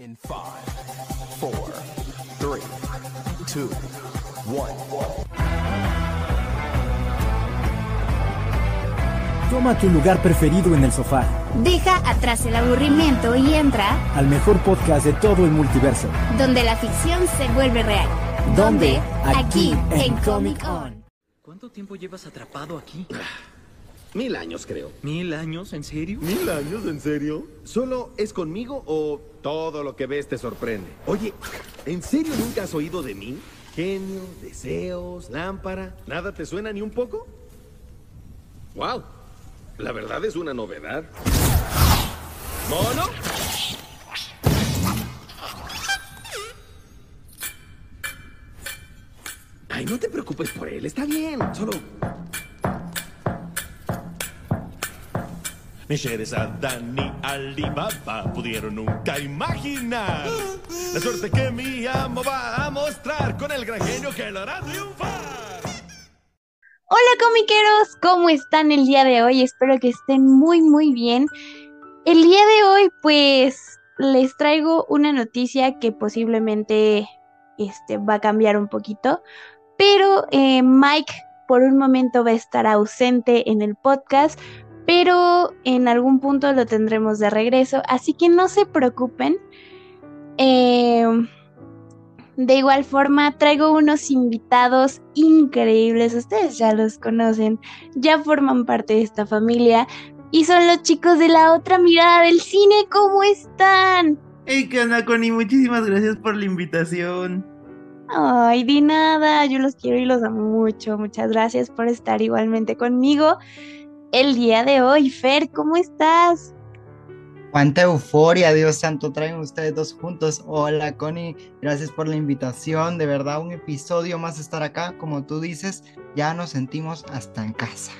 In five, four, three, two, one. Toma tu lugar preferido en el sofá. Deja atrás el aburrimiento y entra al mejor podcast de todo el multiverso. Donde la ficción se vuelve real. ¿Dónde? Aquí, Aquí, en en Comic On. ¿Cuánto tiempo llevas atrapado aquí? Mil años, creo. ¿Mil años? ¿En serio? ¿Mil años? ¿En serio? ¿Solo es conmigo o todo lo que ves te sorprende? Oye, ¿en serio nunca has oído de mí? Genio, deseos, lámpara. ¿Nada te suena ni un poco? ¡Wow! La verdad es una novedad. ¿Mono? Ay, no te preocupes por él, está bien. Solo Ni Sherazad ni Alibaba pudieron nunca imaginar la suerte que mi amo va a mostrar con el gran genio que lo hará triunfar. Hola comiqueros, ¿cómo están el día de hoy? Espero que estén muy muy bien. El día de hoy pues les traigo una noticia que posiblemente este, va a cambiar un poquito, pero eh, Mike por un momento va a estar ausente en el podcast, pero en algún punto lo tendremos de regreso, así que no se preocupen. Eh, de igual forma, traigo unos invitados increíbles, ustedes ya los conocen, ya forman parte de esta familia y son los chicos de la otra mirada del cine, ¿cómo están? Hey, ¿qué onda, Connie? Muchísimas gracias por la invitación. Ay, de nada, yo los quiero y los amo mucho, muchas gracias por estar igualmente conmigo el día de hoy. Fer, ¿cómo estás? Cuánta euforia, Dios santo, traen ustedes dos juntos. Hola, Connie, gracias por la invitación. De verdad, un episodio más estar acá. Como tú dices, ya nos sentimos hasta en casa.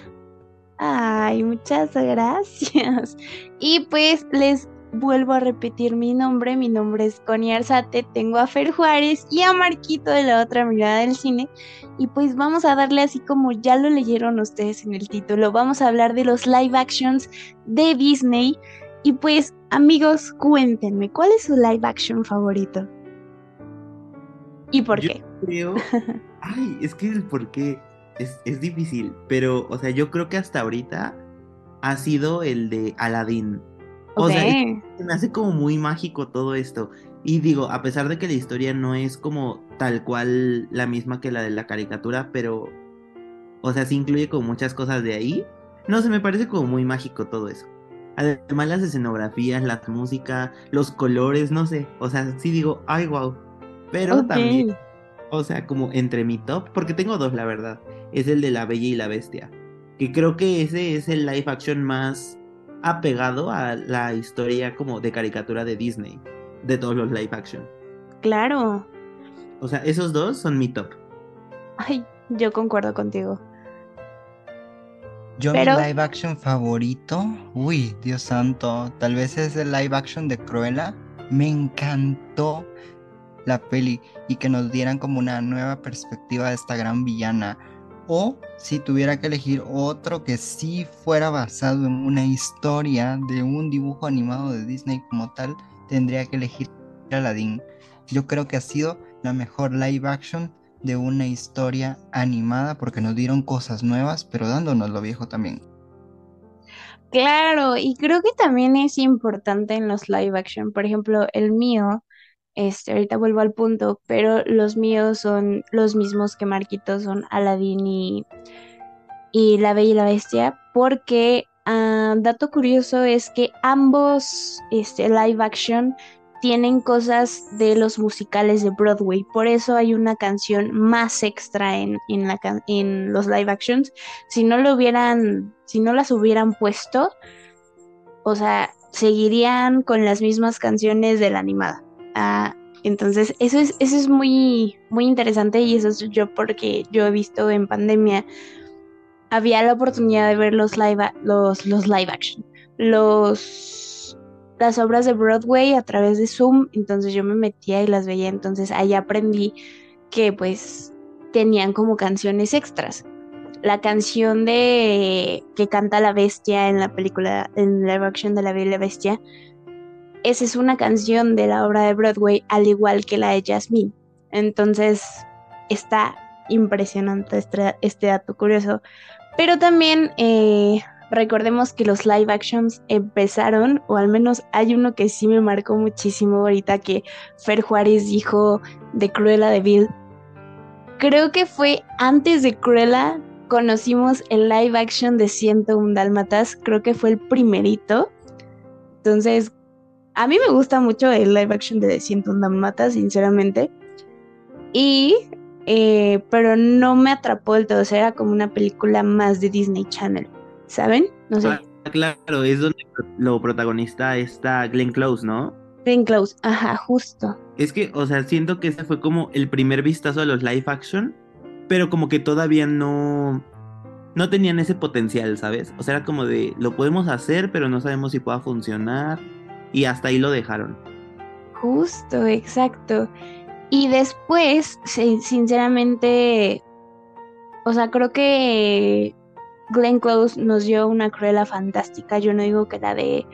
Ay, muchas gracias. Y pues les vuelvo a repetir mi nombre. Mi nombre es Connie Arzate. Tengo a Fer Juárez y a Marquito de la otra mirada del cine. Y pues vamos a darle así como ya lo leyeron ustedes en el título. Vamos a hablar de los live actions de Disney. Y pues, amigos, cuéntenme, ¿cuál es su live action favorito? ¿Y por Yo qué? creo. Ay, es que el por qué es, es difícil, pero, o sea, yo creo que hasta ahorita ha sido el de Aladdin. O sea, se me hace como muy mágico todo esto. Y digo, a pesar de que la historia no es como tal cual la misma que la de la caricatura, pero, o sea, sí incluye como muchas cosas de ahí. No sé, me parece como muy mágico todo eso. Además, las escenografías, la música, los colores, no sé. O sea, sí digo, ay, wow. Pero también, o sea, como entre mi top, porque tengo dos, la verdad. Es el de La Bella y la Bestia. Que creo que ese es el live action más apegado a la historia como de caricatura de Disney. De todos los live action. Claro. O sea, esos dos son mi top. Ay, yo concuerdo contigo. Yo Pero- mi live action favorito, uy, Dios santo, tal vez es el live action de Cruella. Me encantó la peli y que nos dieran como una nueva perspectiva de esta gran villana. O si tuviera que elegir otro que sí fuera basado en una historia de un dibujo animado de Disney como tal, tendría que elegir Aladdin. Yo creo que ha sido la mejor live action de una historia animada porque nos dieron cosas nuevas, pero dándonos lo viejo también. Claro, y creo que también es importante en los live action. Por ejemplo, el mío, este, ahorita vuelvo al punto, pero los míos son los mismos que Marquito, son Aladdin y, y La Bella y la Bestia, porque ah, dato curioso es que ambos este, live action tienen cosas de los musicales de Broadway, por eso hay una canción más extra en, en los live actions. Si no lo hubieran, si no las hubieran puesto, o sea, seguirían con las mismas canciones de la animada. Ah, entonces, eso es, eso es muy, muy interesante y eso es yo porque yo he visto en pandemia, había la oportunidad de ver los live, los, los live action, los, las obras de Broadway a través de Zoom, entonces yo me metía y las veía, entonces ahí aprendí que pues tenían como canciones extras. La canción de que canta la bestia en la película, en live action de la Bella Bestia, esa es una canción de la obra de Broadway, al igual que la de Jasmine. Entonces, está impresionante este, este dato curioso. Pero también eh, recordemos que los live actions empezaron, o al menos hay uno que sí me marcó muchísimo ahorita que Fer Juárez dijo de Cruella de Vil. Creo que fue antes de Cruella conocimos el live action de 101 Dálmatas, creo que fue el primerito. Entonces, a mí me gusta mucho el live action de 101 Dálmatas, sinceramente. Y, eh, pero no me atrapó del todo, o sea, era como una película más de Disney Channel, ¿saben? No sé. Ah, claro, es donde lo protagonista está Glenn Close, ¿no? Glenn Close, ajá, justo. Es que, o sea, siento que ese fue como el primer vistazo a los live action pero como que todavía no, no tenían ese potencial, ¿sabes? O sea, era como de, lo podemos hacer, pero no sabemos si pueda funcionar. Y hasta ahí lo dejaron. Justo, exacto. Y después, sinceramente, o sea, creo que Glenn Close nos dio una cruela fantástica. Yo no digo que la de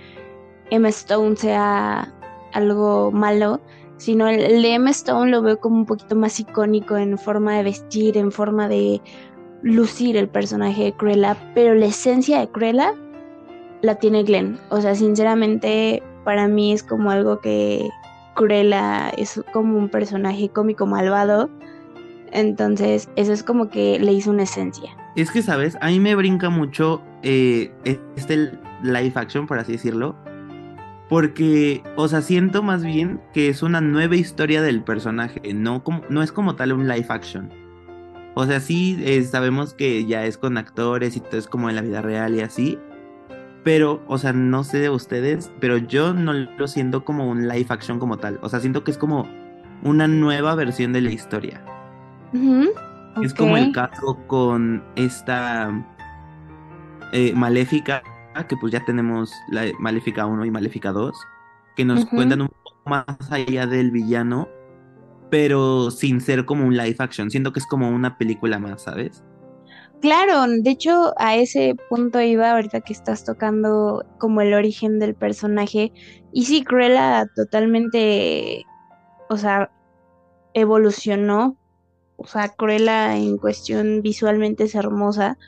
Emma Stone sea algo malo, sino el, de Emma Stone lo veo como un poquito más icónico en forma de vestir, en forma de lucir el personaje de Cruella, pero la esencia de Cruella la tiene Glenn. O sea, sinceramente, para mí es como algo que Cruella es como un personaje cómico malvado. Entonces, eso es como que le hizo una esencia. Es que, ¿sabes? A mí me brinca mucho eh, este live action, por así decirlo porque, o sea, siento más bien que es una nueva historia del personaje, no, como, no es como tal un live action. O sea, sí eh, sabemos que ya es con actores y todo es como en la vida real y así. Pero, o sea, no sé de ustedes, pero yo no lo siento como un live action como tal. O sea, siento que es como una nueva versión de la historia. Es como el caso con esta eh, Maléfica que pues ya tenemos la Maléfica 1 y Maléfica 2, que nos cuentan un poco más allá del villano, pero sin ser como un live action, siento que es como una película más, ¿sabes? Claro, de hecho a ese punto iba ahorita que estás tocando como el origen del personaje. Y sí, Cruella totalmente, o sea, evolucionó, o sea, Cruella en cuestión visualmente es hermosa,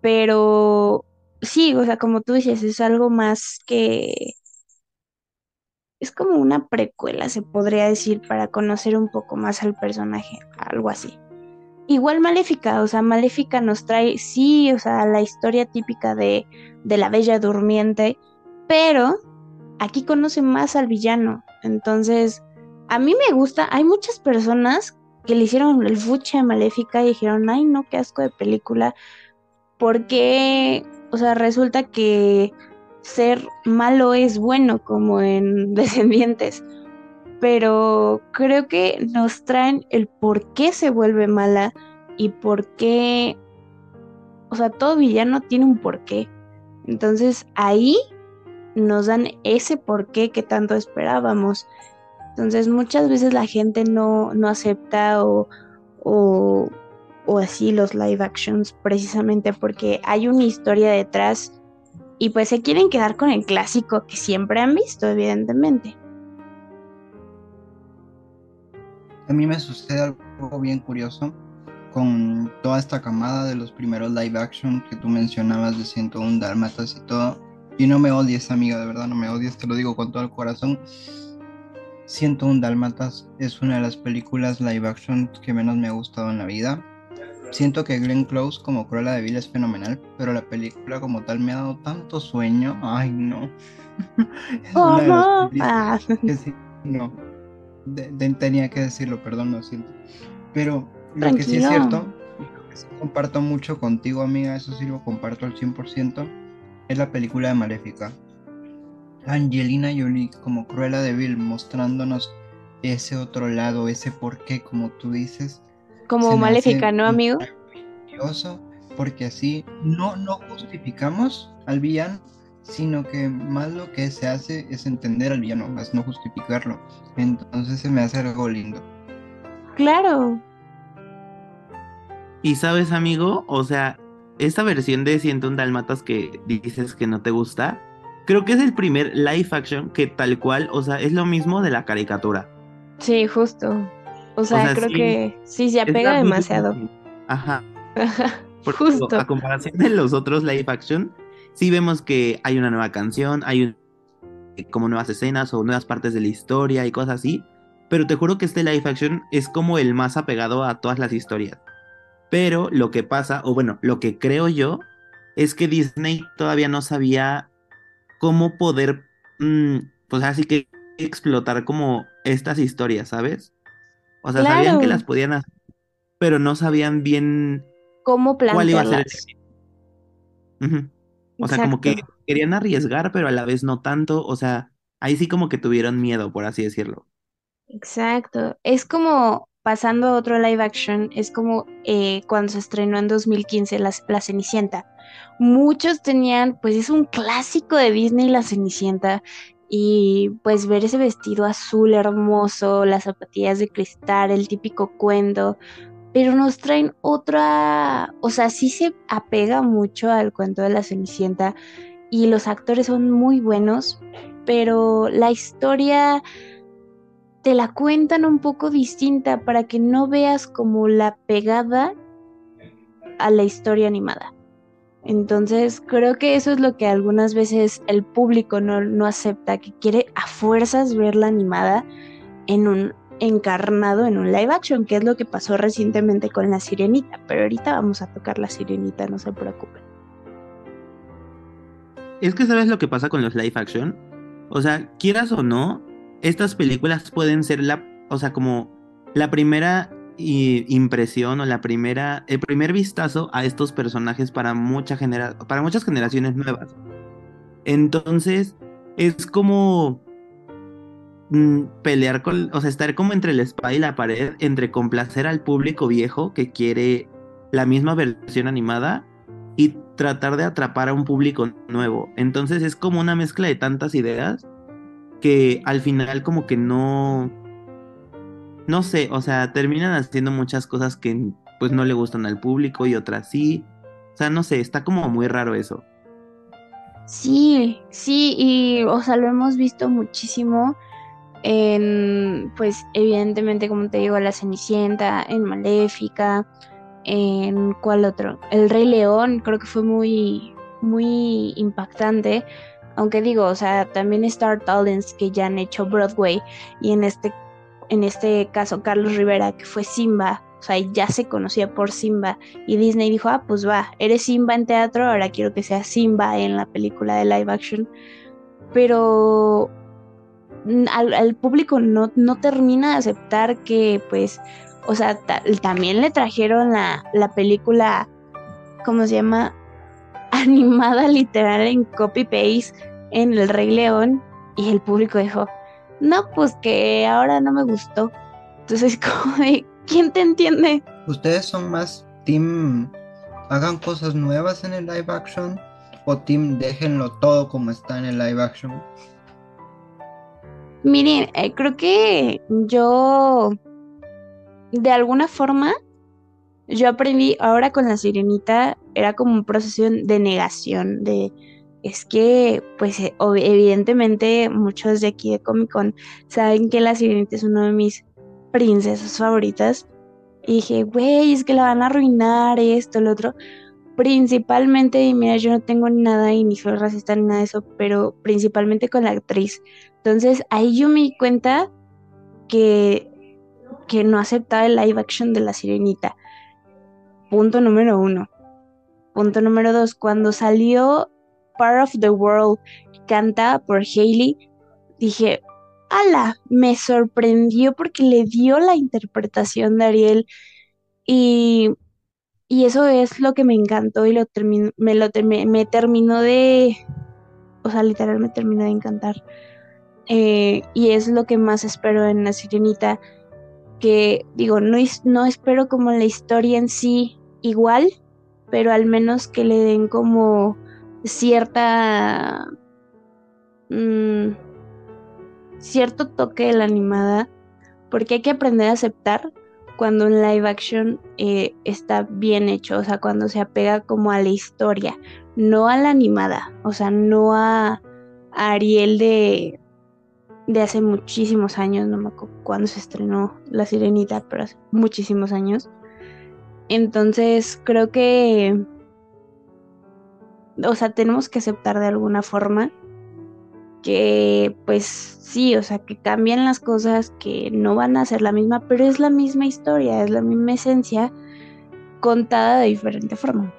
pero sí, o sea, como tú dices, es algo más que... Es como una precuela, se podría decir, para conocer un poco más al personaje, algo así. Igual Maléfica, o sea, Maléfica nos trae, sí, o sea, la historia típica de, de la Bella Durmiente, pero aquí conoce más al villano. Entonces, a mí me gusta, hay muchas personas que le hicieron el fuche a Maléfica y dijeron, ay, no, qué asco de película, porque o sea, resulta que ser malo es bueno, como en Descendientes. Pero creo que nos traen el por qué se vuelve mala y por qué. O sea, todo villano tiene un porqué. Entonces ahí nos dan ese porqué que tanto esperábamos. Entonces muchas veces la gente no, no acepta o, o, o así los live actions precisamente porque hay una historia detrás y pues se quieren quedar con el clásico que siempre han visto, evidentemente. A mí me sucede algo bien curioso con toda esta camada de los primeros live action que tú mencionabas de 101 Dálmatas y todo. Y no me odies, amiga, de verdad no me odies, te lo digo con todo el corazón. 101 Dálmatas es una de las películas live action que menos me ha gustado en la vida Siento que Glenn Close como Cruella de Vil es fenomenal, pero la película como tal me ha dado tanto sueño. Ay, no. Ah. no. Tenía que decirlo, perdón, lo siento. Pero lo que sí es cierto, lo que sí comparto mucho contigo, amiga, eso sí lo comparto al 100%, es la película de Maléfica. Angelina Jolie como Cruella de Vil mostrándonos ese otro lado, ese porqué, como tú dices, como maléfica, ¿no, amigo? Porque así no, no justificamos al villano, sino que más lo que se hace es entender al villano, más no justificarlo. Entonces se me hace algo lindo. Claro. Y sabes, amigo, o sea, esta versión de 101 Dalmatas que dices que no te gusta, creo que es el primer live action que tal cual, o sea, es lo mismo de la caricatura. Sí, justo. O sea, sea, creo sí, que sí se apega demasiado. Ajá. Ajá, Porque, Justo. A comparación de los otros live action, sí vemos que hay una nueva canción, hay un- como nuevas escenas o nuevas partes de la historia y cosas así. Pero te juro que este live action es como el más apegado a todas las historias. Pero lo que pasa, o bueno, lo que creo yo, es que Disney todavía no sabía cómo poder, mm, pues así que explotar como estas historias, ¿sabes? O sea, sabían que las podían hacer, pero no sabían bien ¿Cómo cuál iba a ser el plantearlas? O sea, como que Exacto. querían arriesgar, pero a la vez no tanto. O sea, ahí sí como que tuvieron miedo, por así decirlo. Exacto. Es como pasando a otro live action, es como eh, cuando se estrenó en 2015 la, la Cenicienta. Muchos tenían, pues es un clásico de Disney la Cenicienta y pues ver ese vestido azul hermoso, las zapatillas de cristal, el típico cuento, pero nos traen otra, o sea, sí se apega mucho al cuento de la Cenicienta y los actores son muy buenos, pero la historia te la cuentan un poco distinta para que no veas como la pegada a la historia animada. Entonces, creo que eso es lo que algunas veces el público no, no acepta, que quiere a fuerzas ver la animada en un encarnado en un live action, que es lo que pasó recientemente con la sirenita. Pero ahorita vamos a tocar la sirenita, no se preocupen. Es que sabes lo que pasa con los live action. O sea, quieras o no, estas películas pueden ser la, o sea, como la primera i- impresión o la primera, el primer vistazo a estos personajes para genera, para muchas generaciones nuevas. Entonces, es como pelear con, o sea, estar como entre la espada y la pared, entre complacer al público viejo que quiere la misma versión animada y tratar de atrapar a un público nuevo. Entonces es como una mezcla de tantas ideas que al final como que no, no sé, o sea, terminan haciendo muchas cosas que pues no le gustan al público y otras sí. O sea, no sé, está como muy raro eso. Sí, sí, y o sea, lo hemos visto muchísimo pues, evidentemente, como te digo, La Cenicienta, en Maléfica, en cuál otro, El Rey León, creo que fue muy, muy impactante. Aunque digo, o sea, también Star Talents que ya han hecho Broadway y en este, en este caso Carlos Rivera, que fue Simba, o sea, ya se conocía por Simba y Disney dijo, ah, pues va, eres Simba en teatro, ahora quiero que sea Simba en la película de live action. Pero al, al público no, no termina de aceptar que, pues, o sea, ta- también le trajeron la, la película, ¿cómo se llama? Animada literal en copy-paste en El Rey León y el público dijo, no, pues que ahora no me gustó. Entonces, como de, ¿quién te entiende? ¿Ustedes son más team hagan cosas nuevas en el live action o team déjenlo todo como está en el live action? Miren, eh, creo que yo, de alguna forma, yo aprendí ahora con la sirenita, era como un proceso de negación, de, es que, pues, eh, evidentemente, muchos de aquí de Comic Con saben que la sirenita es una de mis princesas favoritas. Y dije, güey, es que la van a arruinar esto, lo otro. Principalmente, y mira, yo no tengo nada y ni soy racista ni nada de eso, pero principalmente con la actriz. Entonces ahí yo me di cuenta que, que no aceptaba el live action de la sirenita. Punto número uno. Punto número dos, cuando salió Part of the World, cantada por Hailey, dije, ala, me sorprendió porque le dio la interpretación de Ariel y, y eso es lo que me encantó y lo termin- me, lo termi- me terminó de, o sea, literal me terminó de encantar. Eh, y es lo que más espero en La Sirenita, que digo, no, no espero como la historia en sí igual, pero al menos que le den como cierta... mm, cierto toque de la animada, porque hay que aprender a aceptar cuando un live action eh, está bien hecho, o sea, cuando se apega como a la historia, no a la animada, o sea, no a Ariel de, de hace muchísimos años, no me acuerdo cuándo se estrenó La Sirenita, pero hace muchísimos años. Entonces creo que, o sea, tenemos que aceptar de alguna forma que pues sí, o sea, que cambian las cosas, que no van a ser la misma, pero es la misma historia, es la misma esencia contada de diferente forma.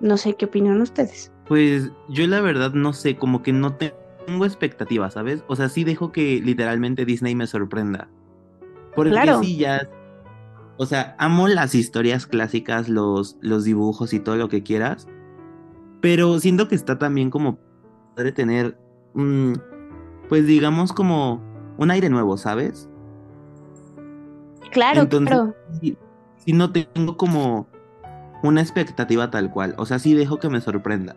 No sé qué opinan ustedes. Pues yo la verdad no sé, como que no tengo expectativas, ¿sabes? O sea, sí dejo que literalmente Disney me sorprenda. Porque Claro. sí, ya. O sea, amo las historias clásicas, los, los dibujos y todo lo que quieras. Pero siento que está también como padre tener, pues digamos como un aire nuevo, ¿sabes? Claro, Entonces, claro. sí no tengo como una expectativa tal cual. O sea, sí dejo que me sorprenda.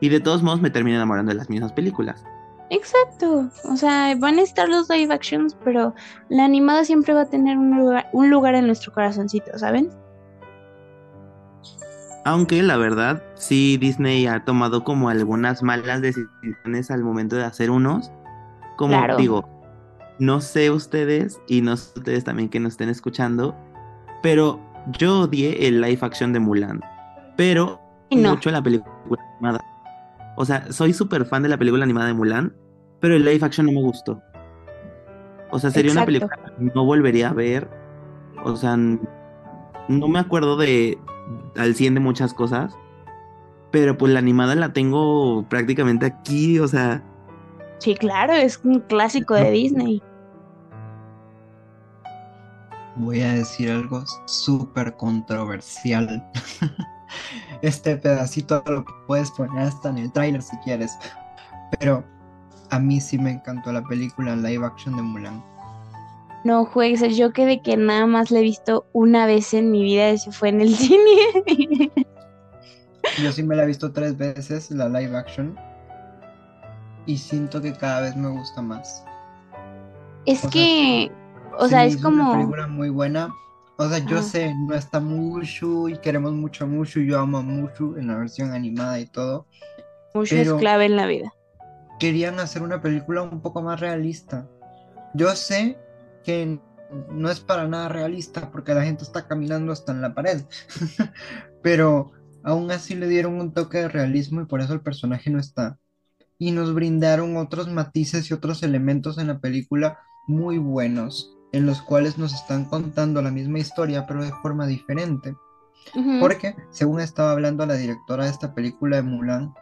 Y de todos modos me termino enamorando de las mismas películas. Exacto. O sea, van a estar los live actions, pero la animada siempre va a tener un lugar, un lugar en nuestro corazoncito, ¿saben? Aunque la verdad, sí Disney ha tomado como algunas malas decisiones al momento de hacer unos. Como Claro. digo, no sé ustedes y no sé ustedes también que nos estén escuchando, pero yo odié el live action de Mulan. Pero no. mucho la película animada. O sea, soy súper fan de la película animada de Mulan, pero el live action no me gustó. O sea, sería una película que no volvería a ver. O sea, no me acuerdo de al 100 de muchas cosas, pero pues la animada la tengo prácticamente aquí, o sea, Sí, claro, es un clásico de Disney. Voy a decir algo súper controversial. Este pedacito lo puedes poner hasta en el tráiler si quieres. Pero a mí sí me encantó la película live action de Mulan. No juegues, yo que de que nada más la he visto una vez en mi vida, eso fue en el cine. Yo sí me la he visto tres veces, la live action. Y siento que cada vez me gusta más. es O sea, que, o Se sea, es hizo una como, película muy buena. O sea, yo sé, no está Mushu y queremos mucho a Mushu. Yo amo a Mushu en la versión animada y todo. mucho es clave en la vida. Querían hacer una película un poco más realista. Yo sé que no es para nada realista porque la gente está caminando hasta en la pared. Pero aún así le dieron un toque de realismo y por eso el personaje no está. Y nos brindaron otros matices y otros elementos en la película muy buenos, en los cuales nos están contando la misma historia pero de forma diferente. Porque, según estaba hablando la directora de esta película de Mulan,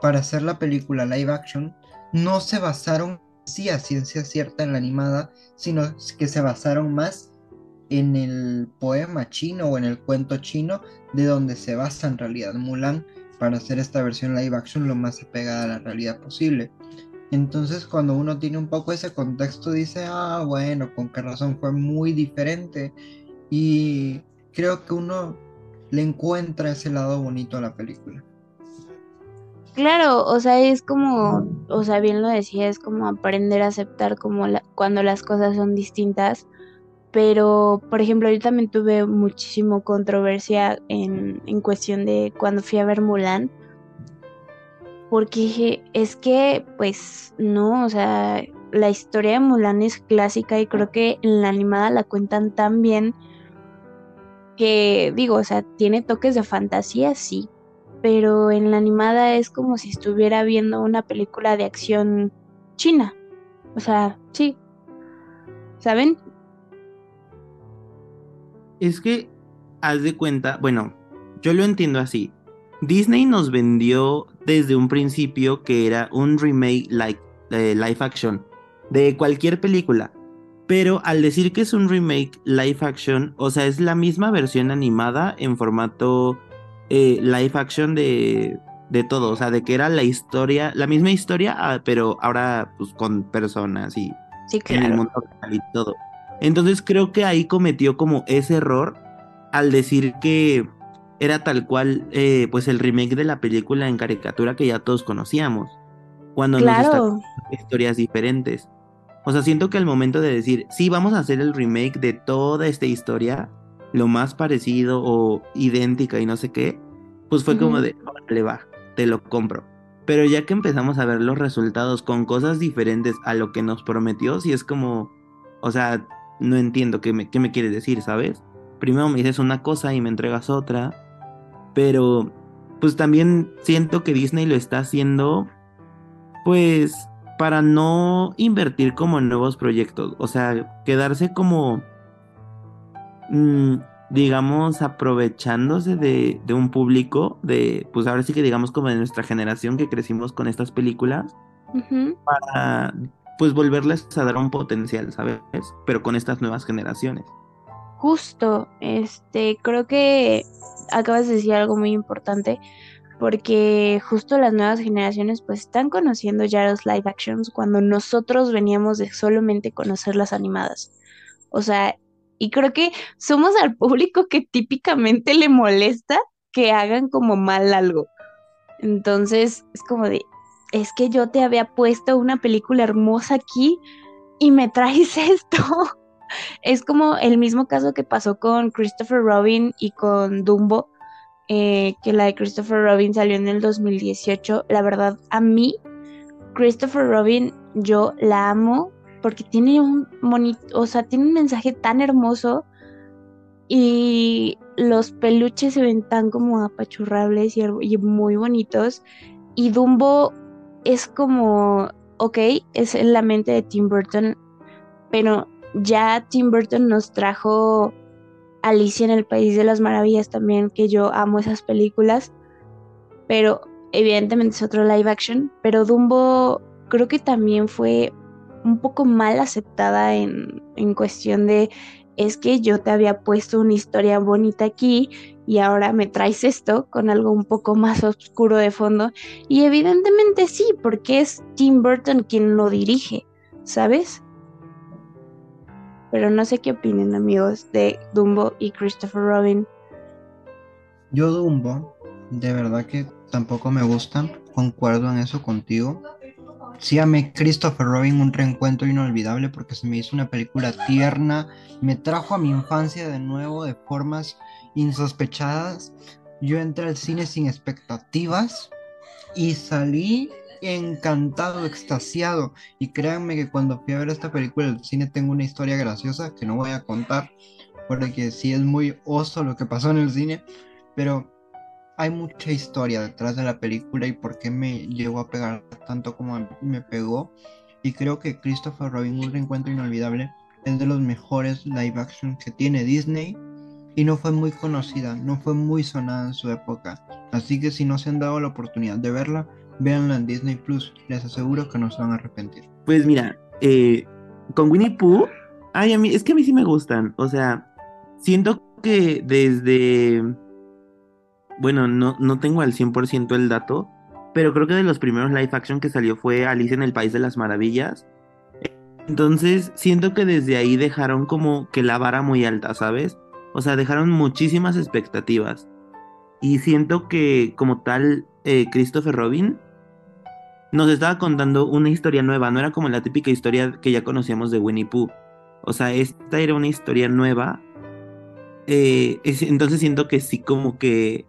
para hacer la película live action, no se basaron sí a ciencia cierta en la animada, sino que se basaron más en el poema chino o en el cuento chino de donde se basa en realidad Mulan para hacer esta versión live action lo más apegada a la realidad posible. Entonces cuando uno tiene un poco ese contexto dice, ah, bueno, con qué razón fue muy diferente. Y creo que uno le encuentra ese lado bonito a la película. Claro, o sea, es como, o sea, bien lo decía, es como aprender a aceptar como cuando las cosas son distintas. Pero, por ejemplo, yo también tuve muchísimo controversia en, en cuestión de cuando fui a ver Mulan. Porque es que, pues, no, o sea, la historia de Mulan es clásica y creo que en la animada la cuentan tan bien que, digo, o sea, tiene toques de fantasía, sí, pero en la animada es como si estuviera viendo una película de acción china. O sea, sí. ¿Saben? es que haz de cuenta, bueno, yo lo entiendo así. Disney nos vendió desde un principio que era un remake like, eh, live action de cualquier película. Pero al decir que es un remake live action, o sea, es la misma versión animada en formato eh, live action de, de todo. O sea, de que era la historia, la misma historia, ah, pero ahora pues con personas y Sí, en el mundo real y todo. Entonces creo que ahí cometió como ese error al decir que era tal cual eh, pues el remake de la película en caricatura que ya todos conocíamos. Cuando nos Claro. contando historias diferentes. O sea, siento que al momento de decir, sí, vamos a hacer el remake de toda esta historia, lo más parecido o idéntica y no sé qué, pues fue como de, le va, te lo compro. Pero ya que empezamos a ver los resultados con cosas diferentes a lo que nos prometió, sí es como, o sea, no entiendo qué me, qué me quieres decir, ¿sabes? Primero me dices una cosa y me entregas otra, pero pues también siento que Disney lo está haciendo, pues, para no invertir como en nuevos proyectos, o sea, quedarse como, mm, digamos, aprovechándose de, de un público, de, pues ahora sí que digamos como de nuestra generación que crecimos con estas películas, para, pues, volverles a dar un potencial, ¿sabes? Pero con estas nuevas generaciones. Justo, este, creo que acabas de decir algo muy importante, porque justo las nuevas generaciones pues están conociendo ya los live actions cuando nosotros veníamos de solamente conocer las animadas. O sea, y creo que somos al público que típicamente le molesta que hagan como mal algo. Entonces, es como de, es que yo te había puesto una película hermosa aquí y me traes esto. Es como el mismo caso que pasó con Christopher Robin y con Dumbo, eh, que la de Christopher Robin salió en el 2018. La verdad, a mí, Christopher Robin, yo la amo porque tiene un bonito, o sea, tiene un mensaje tan hermoso y los peluches se ven tan como apachurrables y, y muy bonitos. Y Dumbo es como, ok, es en la mente de Tim Burton, pero ya Tim Burton nos trajo Alicia en el País de las Maravillas también, que yo amo esas películas, pero evidentemente es otro live action, pero Dumbo creo que también fue un poco mal aceptada en, en cuestión de, es que yo te había puesto una historia bonita aquí y ahora me traes esto con algo un poco más oscuro de fondo. Y evidentemente sí, porque es Tim Burton quien lo dirige, ¿sabes? Pero no sé qué opinen amigos de Dumbo y Christopher Robin. Yo Dumbo, de verdad que tampoco me gustan, concuerdo en eso contigo. Sí amé Christopher Robin un reencuentro inolvidable porque se me hizo una película tierna, me trajo a mi infancia de nuevo de formas insospechadas. Yo entré al cine sin expectativas y salí encantado, extasiado. Y créanme que cuando fui a ver esta película el cine tengo una historia graciosa que no voy a contar porque sí es muy oso lo que pasó en el cine, pero hay mucha historia detrás de la película y por qué me llegó a pegar tanto como me pegó. Y creo que Christopher Robin, un reencuentro inolvidable, es de los mejores live action que tiene Disney y no fue muy conocida, no fue muy sonada en su época. Así que si no se han dado la oportunidad de verla, véanla en Disney Plus. Les aseguro que no se van a arrepentir. Pues mira, eh, con Winnie Pooh, ay, a mí, es que a mí sí me gustan. O sea, siento que desde, bueno, no, no tengo al 100% el dato, pero creo que de los primeros live action que salió fue Alicia en el País de las Maravillas. Entonces, siento que desde ahí dejaron como que la vara muy alta, ¿sabes? O sea, dejaron muchísimas expectativas. Y siento que como tal, eh, Christopher Robin nos estaba contando una historia nueva, no era como la típica historia que ya conocíamos de Winnie Pooh. O sea, esta era una historia nueva. eh, es- entonces siento que sí como que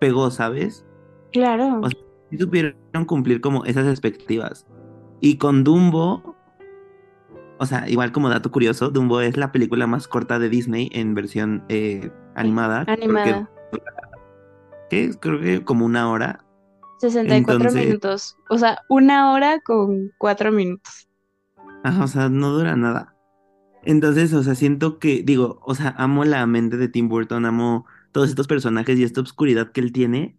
pegó, ¿sabes? Claro. O sea, sí supieron cumplir como esas expectativas. Y con Dumbo, o sea, igual como dato curioso, Dumbo es la película más corta de Disney en versión eh, animada. porque Animada. ¿qué? Creo que como una hora. 64 Entonces- minutos. O sea, una hora con cuatro minutos. Ajá, o sea, no dura nada. Entonces, o sea, siento que, digo, o sea, amo la mente de Tim Burton, amo todos estos personajes y esta obscuridad que él tiene,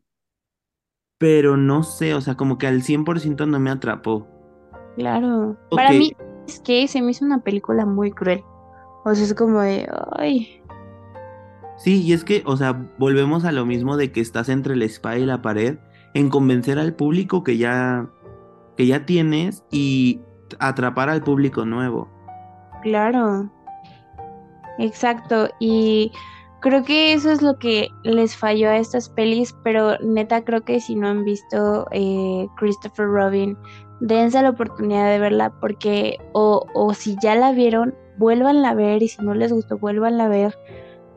pero no sé, o sea, como que al 100% no me atrapó. Claro. Para mí es que se me hizo una película muy cruel. O sea, es como de, ay, Sí, y es que, o sea, volvemos a lo mismo de que estás entre la espada y la pared en convencer al público que ya, que ya tienes y atrapar al público nuevo. claro. Exacto. Y creo que eso es lo que les falló a estas pelis, pero neta creo que si no han visto eh, Christopher Robin, dense la oportunidad de verla porque, o, o si ya la vieron, vuélvanla a ver y si no les gustó, vuélvanla a ver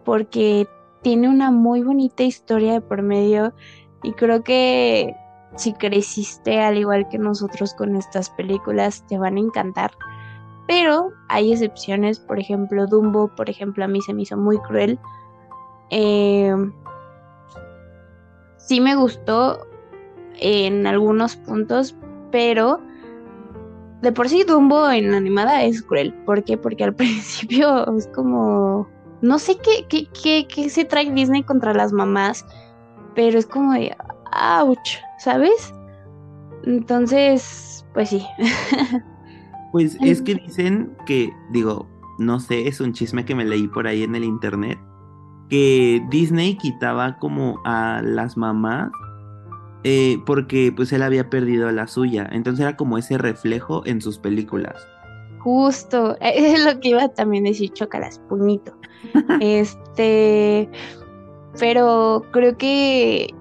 porque tiene una muy bonita historia de por medio y creo que si creciste al igual que nosotros con estas películas, te van a encantar. Pero hay excepciones, por ejemplo, Dumbo, por ejemplo, a mí se me hizo muy cruel. Eh, sí me gustó en algunos puntos, pero de por sí Dumbo en animada es cruel. ¿Por qué? Porque al principio es como... No sé qué, qué, qué, qué se trae Disney contra las mamás, pero es como de... ¡Auch! ¿Sabes? Entonces, pues sí. Pues es que dicen que, digo, no sé, es un chisme que me leí por ahí en el internet, que Disney quitaba como a las mamás eh, porque pues él había perdido la suya, entonces era como ese reflejo en sus películas. Justo, es lo que iba también a decir, chocalas, puñito. este, pero creo que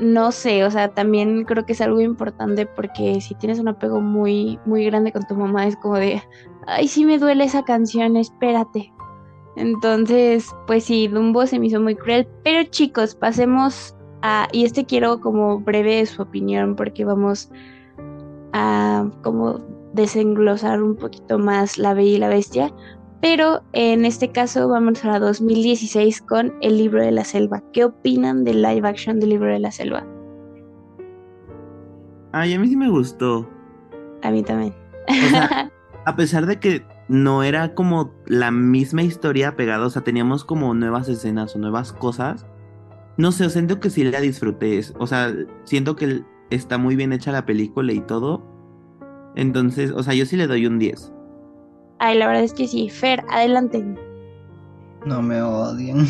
no sé, o sea, también creo que es algo importante porque si tienes un apego muy, muy grande con tu mamá, es como de, ay, sí me duele esa canción, espérate. Entonces, pues sí, Dumbo se me hizo muy cruel. Pero chicos, pasemos a, y este quiero como breve su opinión porque vamos a como desenglosar un poquito más La Bella y la Bestia. Pero en este caso vamos a 2016 con El libro de la selva. ¿Qué opinan del live action del libro de la selva? Ay, a mí sí me gustó. A mí también. O sea, a pesar de que no era como la misma historia pegada, o sea, teníamos como nuevas escenas o nuevas cosas. No sé, siento que sí la disfruté. O sea, siento que está muy bien hecha la película y todo. Entonces, o sea, yo sí le doy un 10. Ay, la verdad es que sí. Fer, adelante. No me odien.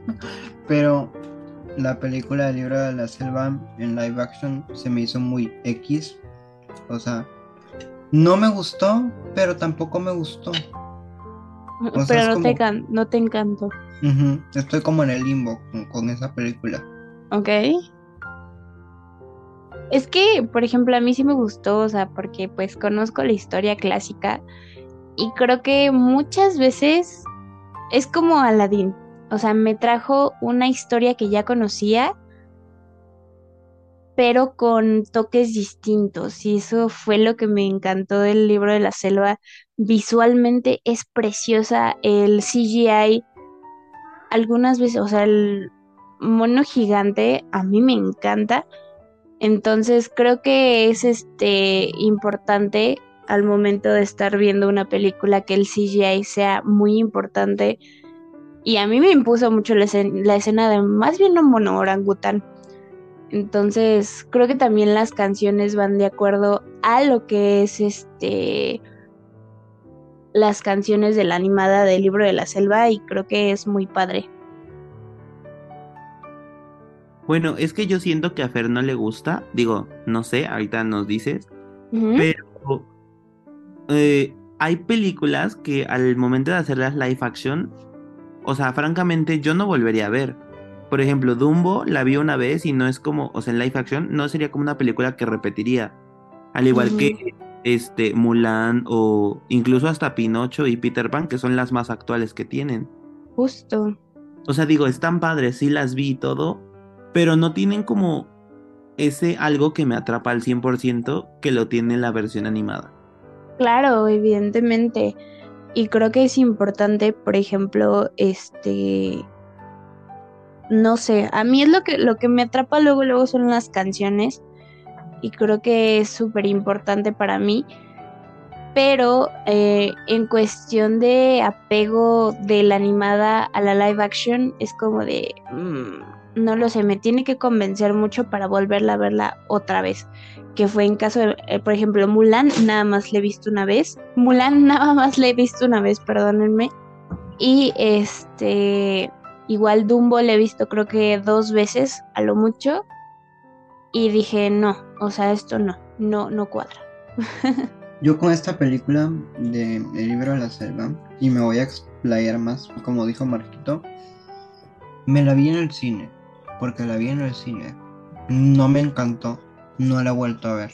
Pero la película del libro de la selva en live action se me hizo muy X. O sea, no me gustó, pero tampoco me gustó. O pero no, te no te encantó. Estoy como en el limbo con, con esa película. Ok. Es que, por ejemplo, a mí sí me gustó, o sea, porque pues conozco la historia clásica y creo que muchas veces es como Aladdin. O sea, me trajo una historia que ya conocía, pero con toques distintos. Y eso fue lo que me encantó del libro de la selva. Visualmente es preciosa. El CGI, algunas veces, o sea, el mono gigante a mí me encanta. Entonces creo que es este importante al momento de estar viendo una película que el CGI sea muy importante. Y a mí me impuso mucho la, escena, de más bien un mono orangután. Entonces, creo que también las canciones van de acuerdo a lo que es este las canciones de la animada del libro de la selva y creo que es muy padre. Bueno, es que yo siento que a Fer no le gusta, digo, no sé, ahorita nos dices, pero eh, hay películas que al momento de hacerlas live action, o sea, francamente yo no volvería a ver. Por ejemplo, Dumbo la vi una vez y no es como, o sea, en live action no sería como una película que repetiría. Al igual que este Mulan o incluso hasta Pinocho y Peter Pan, que son las más actuales que tienen. Justo. O sea, digo, están padres, sí las vi y todo, pero no tienen como ese algo que me atrapa al 100% que lo tiene la versión animada. Claro, evidentemente. Y creo que es importante, por ejemplo, este no sé, a mí es lo que lo que me atrapa luego luego son las canciones y creo que es súper importante para mí. Pero eh, en cuestión de apego de la animada a la live action es como de mm, no lo sé, me tiene que convencer mucho para volverla a verla otra vez que fue en caso de, eh, por ejemplo, Mulan, nada más le he visto una vez. Mulan nada más le he visto una vez, perdónenme. Y este, igual Dumbo le he visto creo que dos veces a lo mucho. Y dije, no, o sea, esto no, no, no cuadra. Yo con esta película de El libro de la selva, y me voy a explayar más, como dijo Marquito, me la vi en el cine, porque la vi en el cine. No me encantó, no la he vuelto a ver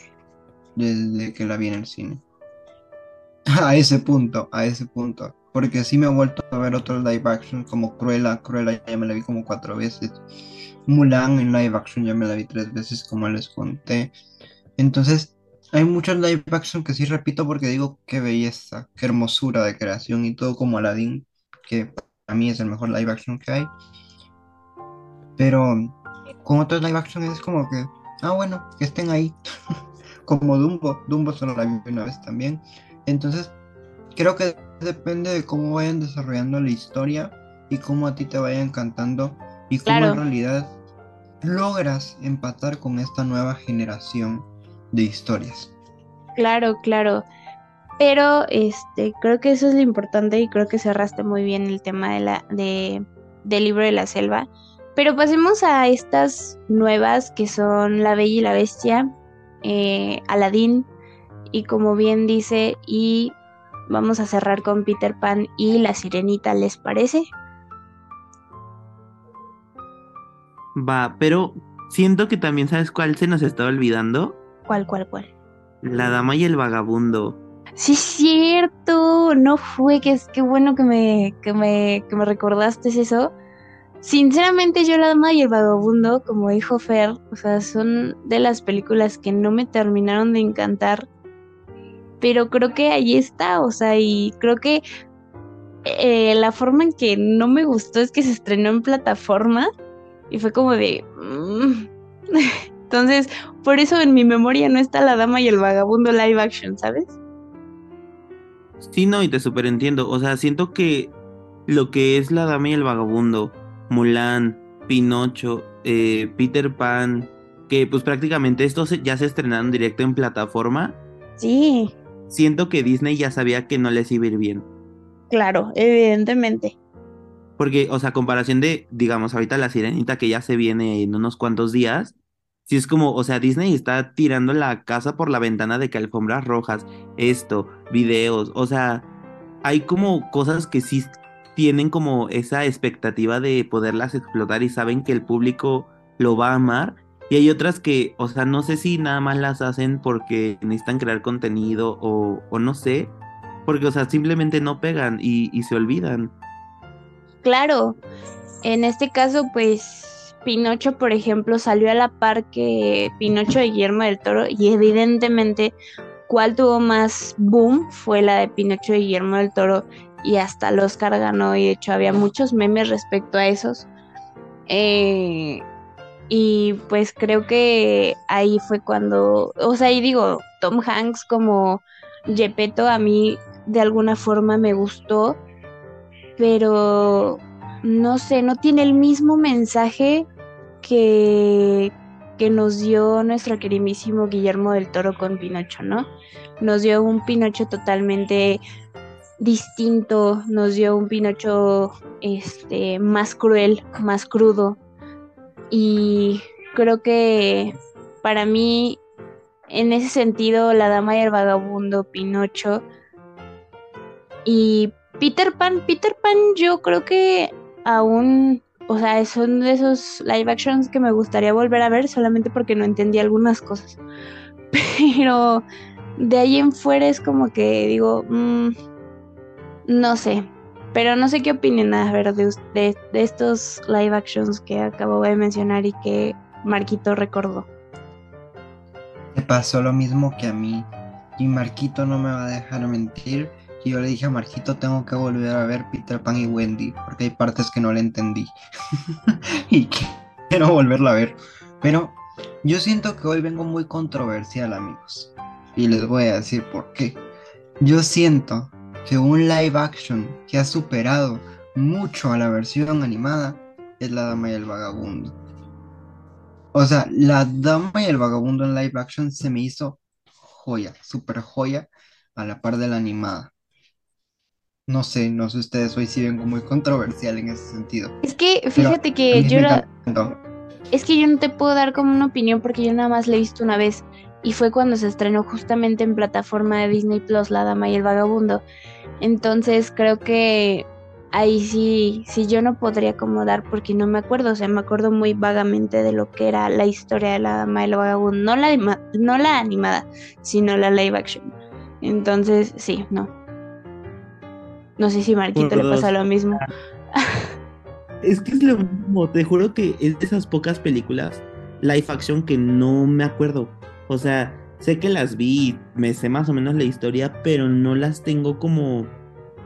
desde que la vi en el cine. A ese punto, a ese punto. porque sí me he vuelto a ver otros live action como Cruella, Cruella ya me la vi como cuatro veces, Mulan en live action ya me la vi tres veces como les conté, entonces hay muchos live action que sí repito porque digo qué belleza, qué hermosura de creación y todo como Aladdin, que para mí es el mejor live action que hay, pero con otros live action es como que, ah bueno, que estén ahí, como Dumbo, Dumbo solo la vi una vez también, entonces creo que depende de cómo vayan desarrollando la historia y cómo a ti te vaya encantando y cómo Claro. en realidad logras empatar con esta nueva generación de historias. Claro, claro. Pero este, creo que eso es lo importante y creo que cerraste muy bien el tema de la, de, del libro de la selva. Pero pasemos a estas nuevas que son La Bella y la Bestia, eh, Aladín, y como bien dice, y vamos a cerrar con Peter Pan y La Sirenita, ¿les parece? Va, pero siento que también sabes cuál se nos está olvidando. ¿Cuál, cuál, cuál? La dama y el vagabundo. Sí, es cierto, no fue, que es que bueno que me, que me, que me recordaste eso. Sinceramente, yo La Dama y el Vagabundo, como dijo Fer, o sea, son de las películas que no me terminaron de encantar, pero creo que ahí está, o sea, y creo que eh, la forma en que no me gustó es que se estrenó en plataforma y fue como de... mm. Entonces, por eso en mi memoria no está La Dama y el Vagabundo live action, ¿sabes? Sí, no, y te superentiendo. O sea, siento que lo que es La Dama y el Vagabundo, Mulan, Pinocho, eh, Peter Pan, que pues prácticamente estos ya se estrenaron directo en plataforma, Sí, siento que Disney ya sabía que no les iba a ir bien. claro, evidentemente. Porque, o sea, comparación de, digamos, ahorita La Sirenita que ya se viene en unos cuantos días, sí es como, o sea, Disney está tirando la casa por la ventana de que alfombras rojas, esto, videos, o sea, hay como cosas que sí tienen como esa expectativa de poderlas explotar y saben que el público lo va a amar. Y hay otras que, o sea, no sé si nada más las hacen porque necesitan crear contenido o, o no sé, porque, o sea, simplemente no pegan y, y se olvidan. Claro, en este caso, pues Pinocho, por ejemplo, salió a la par que Pinocho de Guillermo del Toro y evidentemente cuál tuvo más boom fue la de Pinocho de Guillermo del Toro y hasta el Oscar ganó y de hecho había muchos memes respecto a esos. Eh, y pues creo que ahí fue cuando, o sea, y digo, Tom Hanks como Gepetto a mí de alguna forma me gustó, pero no sé, no tiene el mismo mensaje que, que nos dio nuestro queridísimo Guillermo del Toro con Pinocho, ¿no? Nos dio un Pinocho totalmente distinto, nos dio un Pinocho este más cruel, más crudo. Y creo que para mí, en ese sentido, La Dama y el Vagabundo, Pinocho y Peter Pan, Peter Pan, yo creo que aún, o sea, son de esos live actions que me gustaría volver a ver solamente porque no entendí algunas cosas. Pero de ahí en fuera es como que digo, mm, no sé. Pero no sé qué opinen a ver de, estos live actions que acabo de mencionar y que Marquito recordó. Me pasó lo mismo que a mí. Y Marquito no me va a dejar mentir. Y yo le dije a Marquito, tengo que volver a ver Peter Pan y Wendy, porque hay partes que no le entendí. y quiero volverla a ver. Pero yo siento que hoy vengo muy controversial, amigos. Y les voy a decir por qué. Yo siento que un live action que ha superado mucho a la versión animada es La Dama y el Vagabundo. O sea, La Dama y el Vagabundo en live action se me hizo joya, super joya, a la par de la animada. No sé, no sé ustedes, hoy sí vengo muy controversial en ese sentido. Es que fíjate que yo encantó. Es que yo no te puedo dar como una opinión porque yo nada más la he visto una vez y fue cuando se estrenó justamente en plataforma de Disney Plus La Dama y el Vagabundo. Entonces creo que ahí sí, sí yo no podría acomodar porque no me acuerdo, o sea, me acuerdo muy vagamente de lo que era la historia de La Dama y el Vagabundo, no la, no la animada, sino la live action. Entonces, sí, no. No sé si Marquito le pasa dos. lo mismo. Es que es lo mismo, te juro que es de esas pocas películas live action que no me acuerdo. O sea, sé que las vi, me sé más o menos la historia, pero no las tengo como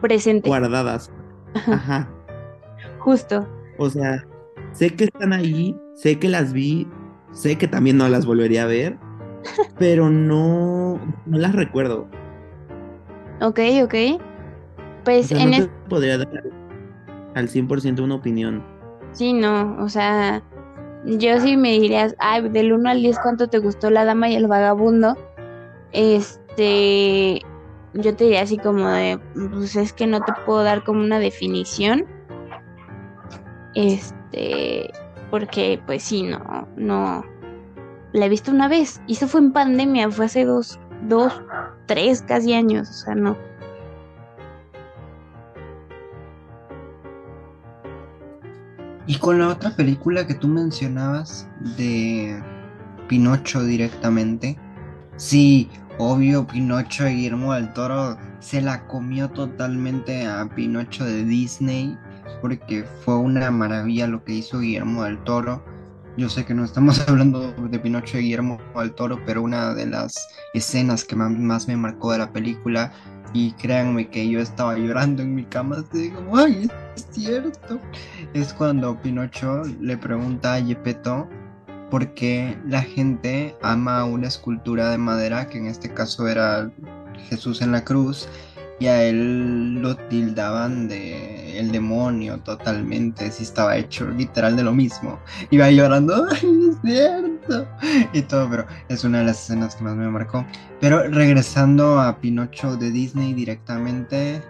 Presente, guardadas. Ajá. justo. O sea, sé que están ahí, sé que las vi, sé que también no las volvería a ver, pero no, no las recuerdo. Ok, ok. O Pues sea, en no te podría dar al 100% una opinión. Sí, no, o sea, yo sí me dirías, ay, del 1 al 10, ¿cuánto te gustó La Dama y el Vagabundo? Este, yo te diría así como de, pues es que no te puedo dar como una definición. Este, porque pues sí, no, no, la he visto una vez, y eso fue en pandemia, fue hace dos, dos, tres casi años, o sea, no. Y con la otra película que tú mencionabas de Pinocho directamente, sí, obvio, Pinocho de Guillermo del Toro se la comió totalmente a Pinocho de Disney, porque fue una maravilla lo que hizo Guillermo del Toro. Yo sé que no estamos hablando de Pinocho de Guillermo del Toro, pero una de las escenas que más me marcó de la película, y créanme que yo estaba llorando en mi cama, así como, ay, es cierto es cuando Pinocho le pregunta a Gepetto por qué la gente ama una escultura de madera, que en este caso era Jesús en la cruz, y a él lo tildaban de el demonio totalmente, si estaba hecho literal de lo mismo. Iba llorando, ay, es cierto, y todo, pero es una de las escenas que más me marcó. Pero regresando a Pinocho de Disney directamente,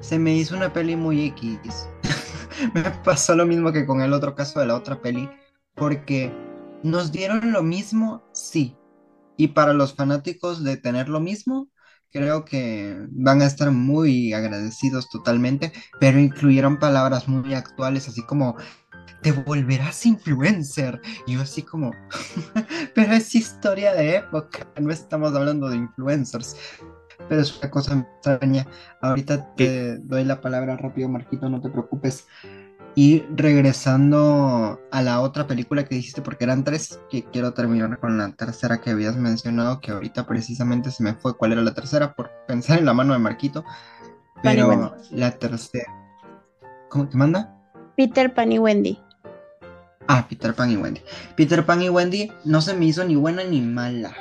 se me hizo una peli muy X. Me pasó lo mismo que con el otro caso de la otra peli, porque nos dieron lo mismo, sí. Y para los fanáticos de tener lo mismo, creo que van a estar muy agradecidos totalmente, pero incluyeron palabras muy actuales, así como te volverás influencer. Y yo así como, pero es historia de época, no estamos hablando de influencers. Pero es una cosa extraña. Ahorita te doy la palabra rápido, Marquito, no te preocupes. Y regresando a la otra película que dijiste, porque eran tres, que quiero terminar con la tercera que habías mencionado, que ahorita precisamente se me fue cuál era la tercera por pensar en la mano de Marquito. Pan y Pero Wendy. la tercera. ¿Cómo te manda? Peter Pan y Wendy. Ah, Peter Pan y Wendy. Peter Pan y Wendy no se me hizo ni buena ni mala.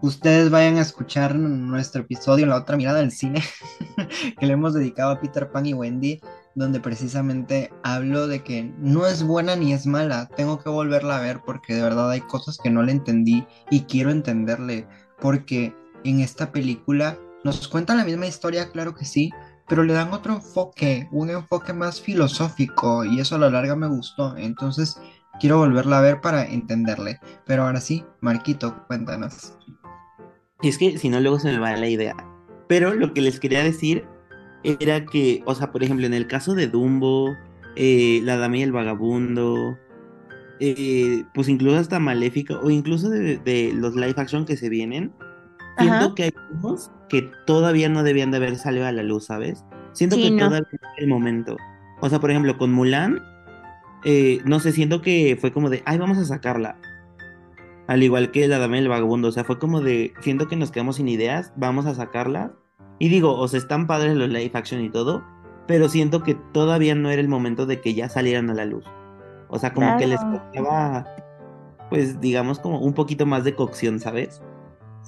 Ustedes vayan a escuchar nuestro episodio, La otra mirada del cine, que le hemos dedicado a Peter Pan y Wendy, donde precisamente hablo de que no es buena ni es mala. Tengo que volverla a ver porque de verdad hay cosas que no le entendí y quiero entenderle. Porque en esta película nos cuentan la misma historia, claro que sí, pero le dan otro enfoque, un enfoque más filosófico y eso a la larga me gustó. Entonces quiero volverla a ver para entenderle. Pero ahora sí, Marquito, cuéntanos. Es que si no, luego se me va la idea. Pero lo que les quería decir era que, o sea, por ejemplo, en el caso de Dumbo, eh, La Dama y el Vagabundo, eh, pues incluso hasta Maléfica, o incluso de, de los live action que se vienen, siento Ajá. que hay unos que todavía no debían de haber salido a la luz, ¿sabes? Siento Sí, que no. todavía no es el momento. O sea, por ejemplo, con Mulan, eh, no sé, siento que fue como de, ay, vamos a sacarla. Al igual que La Dama y el Vagabundo, o sea, fue como de, siento que nos quedamos sin ideas, vamos a sacarla. Y digo, o sea, están padres los live action y todo, pero siento que todavía no era el momento de que ya salieran a la luz. O sea, como que les faltaba, pues, digamos, como un poquito más de cocción, ¿sabes?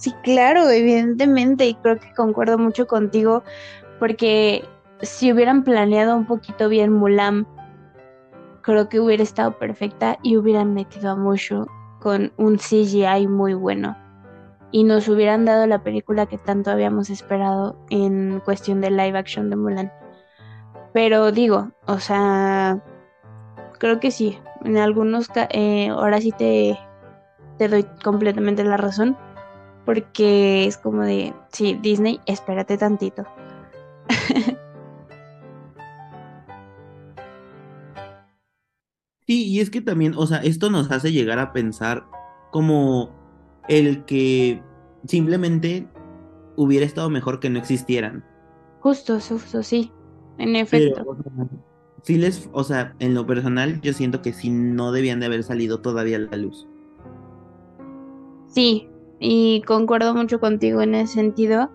Sí, claro, evidentemente, y creo que concuerdo mucho contigo, porque si hubieran planeado un poquito bien Mulan, creo que hubiera estado perfecta y hubieran metido a Mushu con un CGI muy bueno. Y nos hubieran dado la película que tanto habíamos esperado en cuestión de live action de Mulan. Pero digo, o sea, creo que sí, en algunos, eh, ahora sí te doy completamente la razón porque es como de, sí, Disney, espérate tantito. Sí, y es que también, o sea, esto nos hace llegar a pensar como el que simplemente hubiera estado mejor que no existieran. Justo, justo, sí, en efecto. Pero, o sea, sí les, o sea, en lo personal, yo siento que sí no debían de haber salido todavía a la luz. Sí, y concuerdo mucho contigo en ese sentido,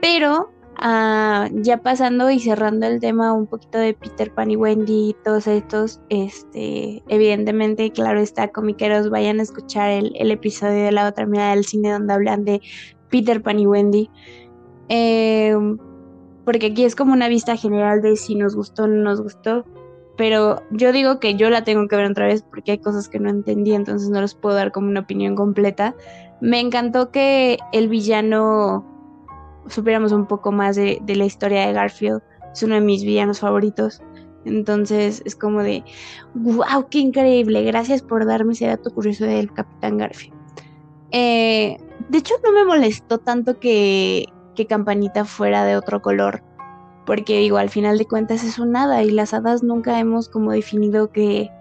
pero ah, ya pasando y cerrando el tema un poquito de Peter Pan y Wendy y todos estos, este, evidentemente, claro está, comiqueros, vayan a escuchar el, el episodio de la otra mirada del cine donde hablan de Peter Pan y Wendy. Eh, porque aquí es como una vista general de si nos gustó o no nos gustó. Pero yo digo que yo la tengo que ver otra vez porque hay cosas que no entendí, entonces no les puedo dar como una opinión completa. Me encantó que el villano supiéramos un poco más de, la historia de Garfield. Es uno de mis villanos favoritos. Entonces es como de, wow, qué increíble. Gracias por darme ese dato curioso del Capitán Garfield. Eh, de hecho, no me molestó tanto que, que Campanita fuera de otro color, porque digo, al final de cuentas es un hada y las hadas nunca hemos como definido que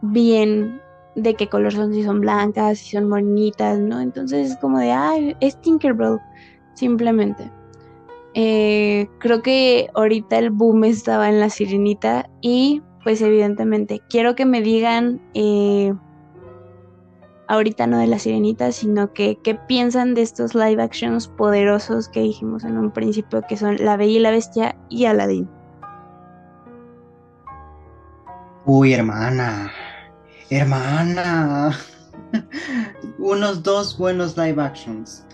bien de qué color son, si son blancas, si son morenitas, ¿no? Entonces es como de, ay, es Tinkerbell, simplemente. Eh, creo que ahorita el boom estaba en la sirenita y pues evidentemente quiero que me digan eh, ahorita no de la sirenita, sino que qué piensan de estos live actions poderosos que dijimos en un principio, que son La Bella y la Bestia y Aladdin. Uy, hermana, hermana, unos dos buenos live actions.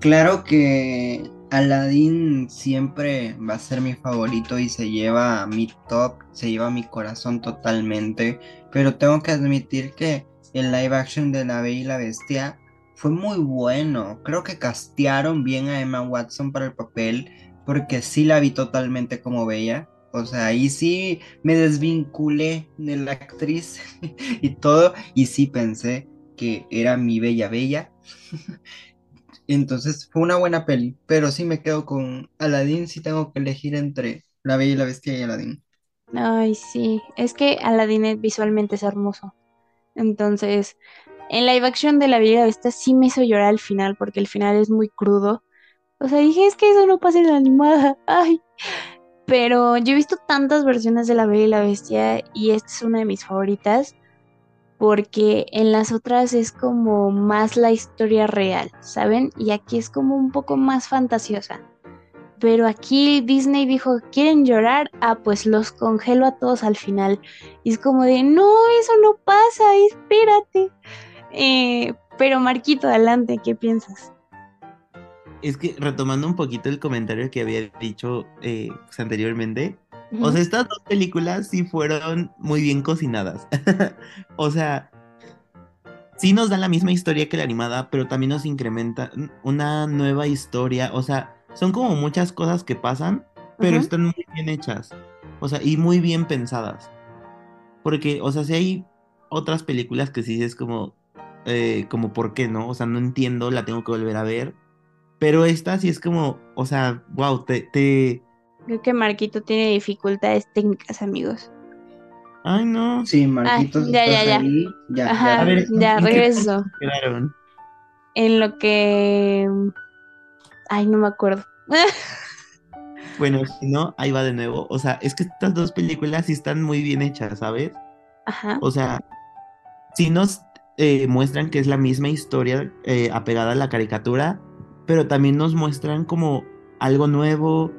Claro que Aladdin siempre va a ser mi favorito y se lleva mi top, se lleva mi corazón totalmente, pero tengo que admitir que el live action de La Bella y la Bestia fue muy bueno. Creo que castearon bien a Emma Watson para el papel, porque sí la vi totalmente como Bella. O sea, ahí sí me desvinculé de la actriz y todo, y sí pensé que era mi Bella Bella. Entonces fue una buena peli, pero sí me quedo con Aladdin si tengo que elegir entre La Bella y la Bestia y Aladdin. Ay, sí, es que Aladdin visualmente es hermoso. Entonces, en live action de La Bella y la Bestia sí me hizo llorar al final, porque el final es muy crudo. O sea, dije, es que eso no pasa en la animada. Ay. Pero yo he visto tantas versiones de La Bella y la Bestia y esta es una de mis favoritas porque en las otras es como más la historia real, ¿saben? Y aquí es como un poco más fantasiosa. Pero aquí Disney dijo, ¿quieren llorar? Ah, pues los congelo a todos al final. Y es como de, no, eso no pasa, espérate. Eh, pero Marquito, adelante, ¿qué piensas? Es que retomando un poquito el comentario que había dicho eh, pues, anteriormente, o sea, estas dos películas sí fueron muy bien cocinadas. o sea, sí nos dan la misma historia que la animada, pero también nos incrementa una nueva historia. O sea, son como muchas cosas que pasan, pero están muy bien hechas. O sea, y muy bien pensadas. Porque, o sea, si hay otras películas que sí es como, eh, como, ¿por qué no? O sea, no entiendo, la tengo que volver a ver. Pero esta sí es como, o sea, wow, te, te... Creo que Marquito tiene dificultades técnicas, amigos. Ay, no. Sí, Marquitos, ya, ya, ya. ahí. Ya, Ajá, ya. A ver, ya ¿en qué regreso. quedaron? En lo que... Ay, no me acuerdo. Bueno, si no, ahí va de nuevo. O sea, es que estas dos películas sí están muy bien hechas, ¿sabes? Ajá. O sea, sí nos eh, muestran que es la misma historia eh, apegada a la caricatura, pero también nos muestran como algo nuevo,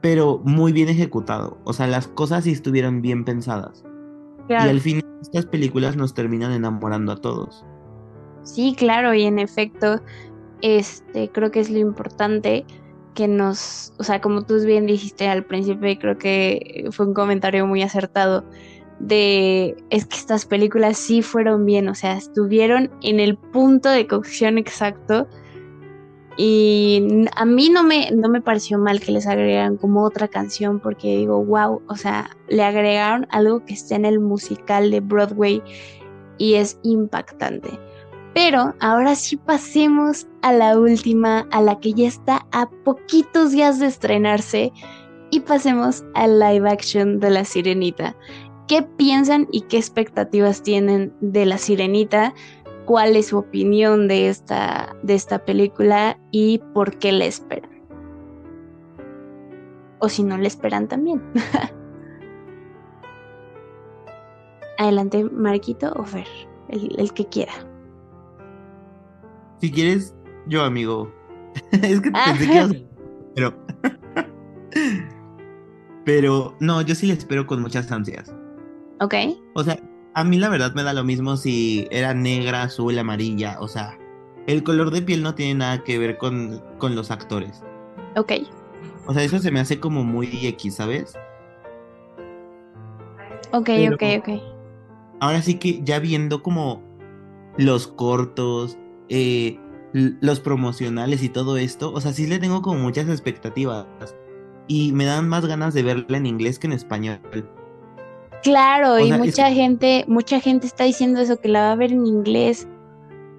pero muy bien ejecutado. O sea, las cosas sí estuvieron bien pensadas. Y al final estas películas nos terminan enamorando a todos. Sí, claro, y en efecto, este, creo que es lo importante que nos, o sea, como tú bien dijiste al principio, y creo que fue un comentario muy acertado, de, es que estas películas sí fueron bien, o sea, estuvieron en el punto de cocción exacto, y a mí no me, no me pareció mal que les agregaran como otra canción, porque digo, wow, o sea, le agregaron algo que está en el musical de Broadway, y es impactante. Pero ahora sí pasemos a la última, a la que ya está a poquitos días de estrenarse, y pasemos al live action de La Sirenita. ¿Qué piensan y qué expectativas tienen de La Sirenita? ¿Cuál es su opinión de esta, de esta película y por qué la esperan? o si no le esperan también. Adelante, Marquito o Fer, el, el que quiera. Si quieres, yo, amigo. es que pensé que ibas Pero. Pero, no, yo sí le espero con muchas ansias. ¿Ok? O sea, a mí la verdad me da lo mismo si era negra, azul, amarilla. O sea, el color de piel no tiene nada que ver con, con los actores. Ok. O sea, eso se me hace como muy X, ¿sabes? Ok, Pero- ok, ok. Ahora sí que ya viendo como los cortos, eh, los promocionales y todo esto, o sea, sí le tengo como muchas expectativas. Y me dan más ganas de verla en inglés que en español. Claro, O y sea, mucha gente, mucha gente está diciendo eso, que la va a ver en inglés,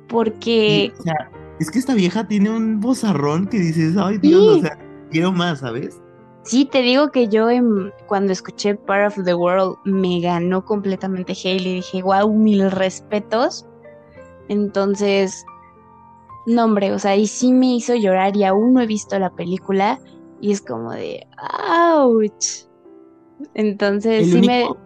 porque Y, o sea, es que esta vieja tiene un vozarrón que dices, ay Dios, Sí. o sea, quiero más, ¿sabes? sí, te digo que yo en- cuando escuché Part of the World me ganó completamente Hailey, dije, wow, mil respetos. Entonces, no hombre, o sea, y sí me hizo llorar y aún no he visto la película y es como de, ouch. Entonces, El sí único...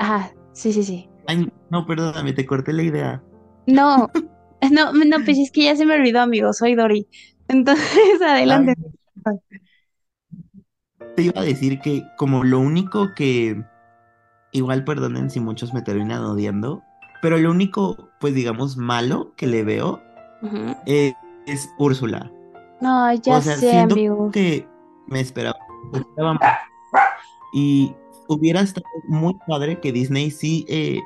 Ajá, sí, sí, sí. Ay, no, perdóname, te corté la idea. No, no, no, pues es que ya se me olvidó, amigo, soy Dori. Entonces, adelante. Te iba a decir que como lo único que, igual perdonen si muchos me terminan odiando, pero lo único, pues digamos, malo que le veo es Úrsula. No, ya o sea, sé, siento amigo. que me esperaba, esperaba más. Y hubiera estado muy padre que Disney sí eh,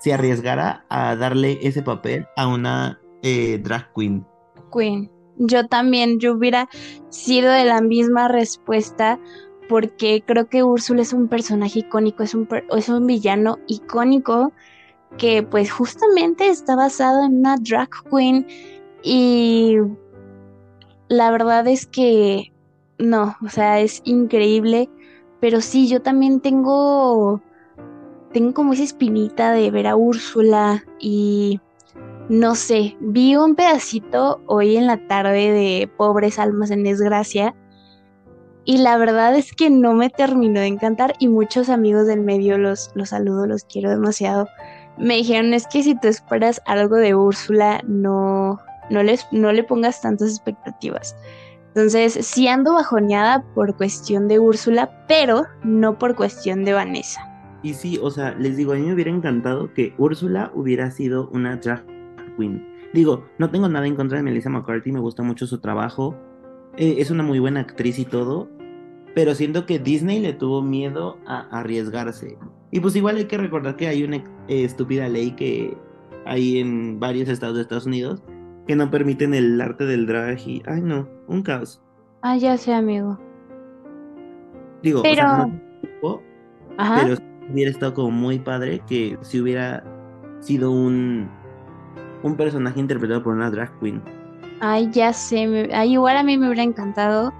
se arriesgara a darle ese papel a una eh, drag queen. Queen. Yo también, yo hubiera sido de la misma respuesta porque creo que Úrsula es un personaje icónico, es un, es un villano icónico que pues justamente está basado en una drag queen y la verdad es que no, o sea, es increíble, pero sí, yo también tengo, tengo como esa espinita de ver a Úrsula y no sé, vi un pedacito hoy en la tarde de Pobres Almas en Desgracia y la verdad es que no me terminó de encantar y muchos amigos del medio los, los saludo, los quiero demasiado. Me dijeron, es que si tú esperas algo de Úrsula, no, no, les, no le pongas tantas expectativas. Entonces, sí ando bajoneada por cuestión de Úrsula, pero no por cuestión de Vanessa. Y sí, o sea, les digo, a mí me hubiera encantado que Úrsula hubiera sido una drag queen. Digo, no tengo nada en contra de Melissa McCarthy, me gusta mucho su trabajo. eh, es una muy buena actriz y todo. Pero siento que Disney le tuvo miedo a arriesgarse. Y pues igual hay que recordar que hay una eh, estúpida ley que hay en varios estados de Estados Unidos que no permiten el arte del drag y... Ay no, un caos. Ah, ya sé, amigo. Digo, Pero- o sea, no- Ajá. pero hubiera estado como muy padre que si hubiera sido un, un personaje interpretado por una drag queen. Ay, ya sé, me- ay, igual a mí me hubiera encantado,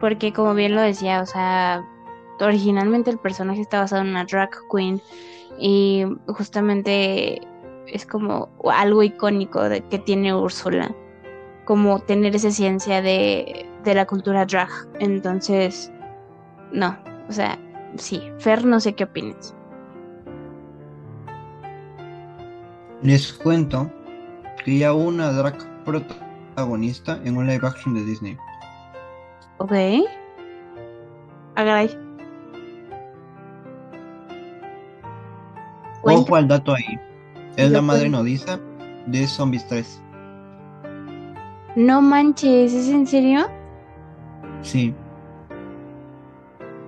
porque como bien lo decía, o sea, originalmente el personaje está basado en una drag queen y justamente es como algo icónico de, que tiene Úrsula, como tener esa ciencia de, de la cultura drag. Entonces, no, o sea, sí, Fer, no sé qué opinas. Les cuento que ya hubo una drag protagonista en un live action de Disney. Ok. Agaray. Cuenta. Ojo al dato ahí. Es la madre nodriza de Zombies 3. No manches, ¿es en serio? Sí.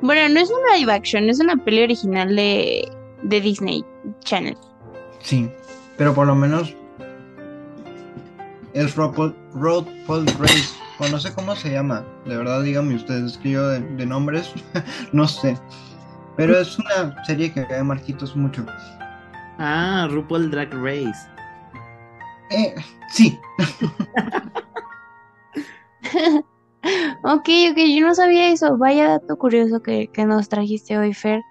Bueno, no es una live action, es una peli original de, de Disney Channel. Sí, pero por lo menos es RuPaul, RuPaul Race, o no sé cómo se llama, de verdad díganme ustedes, es que yo de, de nombres no sé, pero es una serie que a Marquitos mucho. Ah, RuPaul Drag Race. Eh, sí, Ok, ok, yo no sabía eso. Vaya dato curioso que, que nos trajiste hoy, Fer.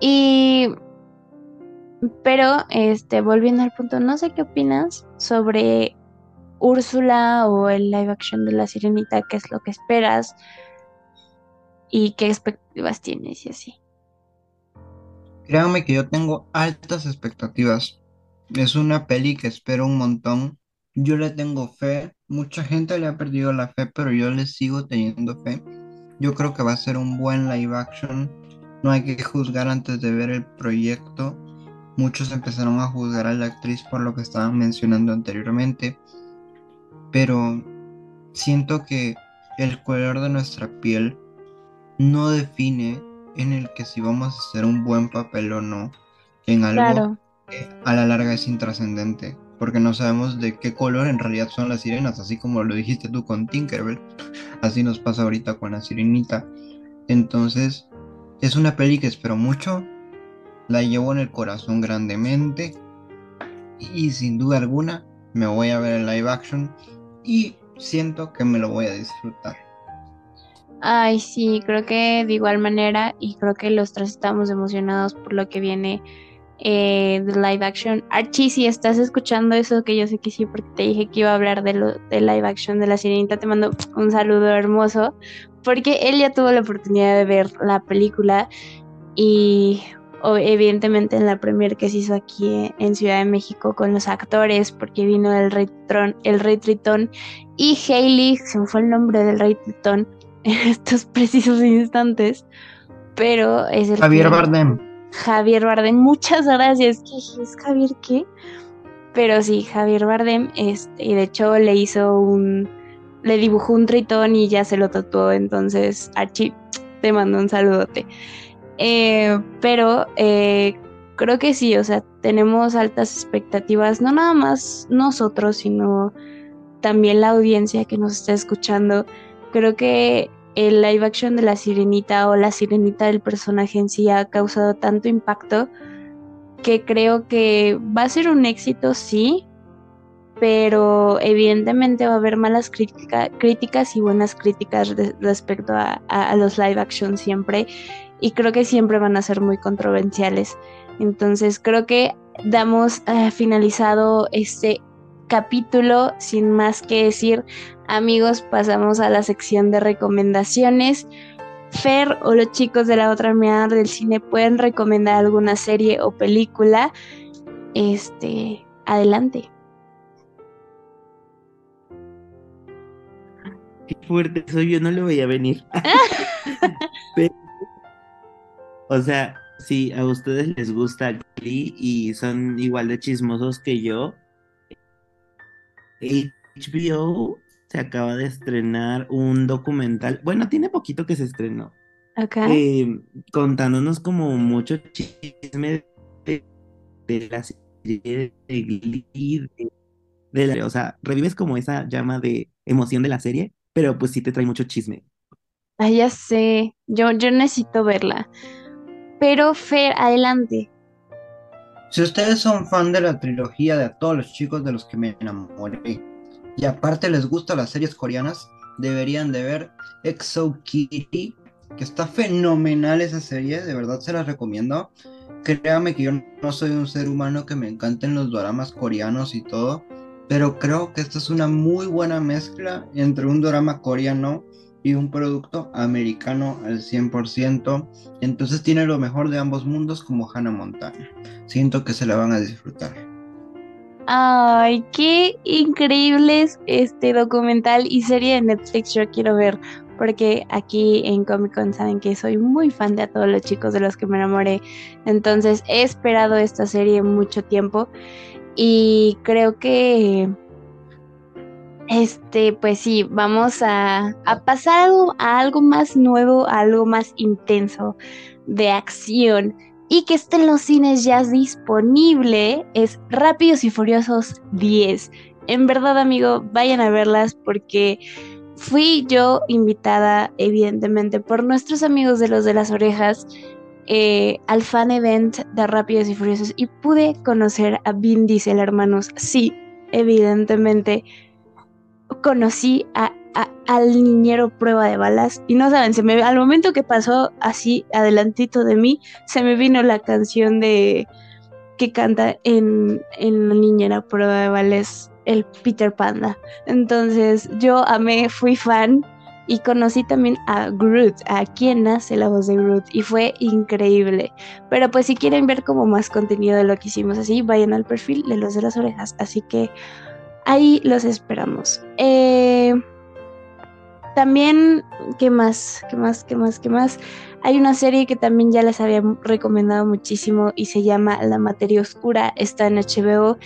Y. Pero, este, volviendo al punto, no sé qué opinas sobre Úrsula o el live action de la Sirenita, qué es lo que esperas. y qué expectativas tienes y así. Créanme que yo tengo altas expectativas. Es una peli que espero un montón. Yo le tengo fe. Mucha gente le ha perdido la fe, pero yo le sigo teniendo fe. Yo creo que va a ser un buen live action. No hay que juzgar antes de ver el proyecto. Muchos empezaron a juzgar a la actriz por lo que estaban mencionando anteriormente. Pero siento que el color de nuestra piel no define en el que si vamos a hacer un buen papel o no en algo Claro. que a la larga es intrascendente, porque no sabemos de qué color en realidad son las sirenas, así como lo dijiste tú con Tinkerbell, así nos pasa ahorita con la sirenita. Entonces, es una peli que espero mucho, la llevo en el corazón grandemente y sin duda alguna me voy a ver el live action y siento que me lo voy a disfrutar. Ay, sí, creo que de igual manera, y creo que los tres estamos emocionados por lo que viene eh, de live action. Archie, si estás escuchando eso, que yo sé que sí, porque te dije que iba a hablar de, lo, de live action de la sirenita, te mando un saludo hermoso, porque él ya tuvo la oportunidad de ver la película y evidentemente en la premier que se hizo aquí en Ciudad de México con los actores, porque vino el Rey, Tron, el Rey Tritón y Hailey, se me fue el nombre del Rey Tritón en estos precisos instantes, pero es el Javier que- Bardem. Javier Bardem, muchas gracias. ¿Qué es Javier qué? Pero sí, Javier Bardem, este, y de hecho le hizo un, le dibujó un tritón y ya se lo tatuó, entonces Archie, te mando un saludote. Eh, pero eh, creo que sí, o sea, tenemos altas expectativas, no nada más nosotros, sino también la audiencia que nos está escuchando. Creo que el live action de la sirenita o la sirenita del personaje en sí ha causado tanto impacto que creo que va a ser un éxito, sí, pero evidentemente va a haber malas crítica- críticas y buenas críticas respecto a los live action siempre, y creo que siempre van a ser muy controversiales. Entonces creo que damos eh, finalizado este capítulo sin más que decir. Amigos, pasamos a la sección de recomendaciones. Fer o los chicos de la otra mirada del cine pueden recomendar alguna serie o película. Este, adelante. Qué fuerte soy, yo no lo veía venir. Pero, o sea, si a ustedes les gusta Glee y son igual de chismosos que yo, HBO se acaba de estrenar un documental, bueno, tiene poquito que se estrenó, Acá. eh, contándonos como mucho chisme de, de la serie de Glee, de, de la- o sea, revives como esa llama de emoción de la serie, pero pues sí te trae mucho chisme. Ah, ya sé. Yo, yo necesito verla. Pero Fer, adelante. Si ustedes son fan de la trilogía de A todos los chicos de los que me enamoré y aparte les gustan las series coreanas, deberían de ver EXO Kitty, que está fenomenal esa serie, de verdad se las recomiendo. Créame que yo no soy un ser humano que me encanten los doramas coreanos y todo, pero creo que esta es una muy buena mezcla entre un dorama coreano y un producto americano al 100%. Entonces tiene lo mejor de ambos mundos como Hannah Montana. Siento que se la van a disfrutar. Ay, qué increíble es este documental y serie de Netflix yo quiero ver, porque aquí en Comic Con saben que soy muy fan de a todos los chicos de los que me enamoré, entonces he esperado esta serie mucho tiempo y creo que, este, pues sí, vamos a, a pasar a algo más nuevo, a algo más intenso de acción y que esté en los cines ya disponible es Rápidos y Furiosos 10. En verdad, amigo, vayan a verlas porque fui yo invitada, evidentemente, por nuestros amigos de los de las orejas eh, al fan event de Rápidos y Furiosos y pude conocer a Vin Diesel, hermanos. Sí, evidentemente conocí al niñero prueba de balas y no saben, al momento que pasó así adelantito de mí, se me vino la canción de que canta en, en la niñera prueba de balas el Peter Panda. Entonces yo amé, fui fan y conocí también a Groot, a quien nace la voz de Groot y fue increíble. Pero pues si quieren ver como más contenido de lo que hicimos así, vayan al perfil de los de las orejas. Así que ahí los esperamos. Eh, también, ¿qué más? ¿Qué más? ¿Qué más? ¿Qué más? Hay una serie que también ya les había recomendado muchísimo y se llama La Materia Oscura, está en HBO.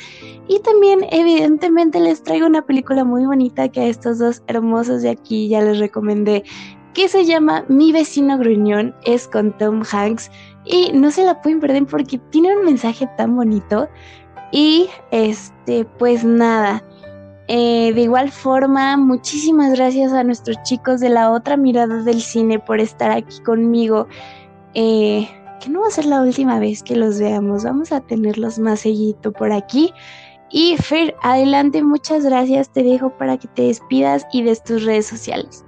Y también, evidentemente, les traigo una película muy bonita que a estos dos hermosos de aquí ya les recomendé, que se llama Mi vecino gruñón, es con Tom Hanks. Y no se la pueden perder porque tiene un mensaje tan bonito. Y este, pues nada. Eh, de igual forma, muchísimas gracias a nuestros chicos de la otra mirada del cine por estar aquí conmigo. Eh, que no va a ser la última vez que los veamos, vamos a tenerlos más seguido por aquí. Y Fer, adelante, muchas gracias, te dejo para que te despidas y des tus redes sociales.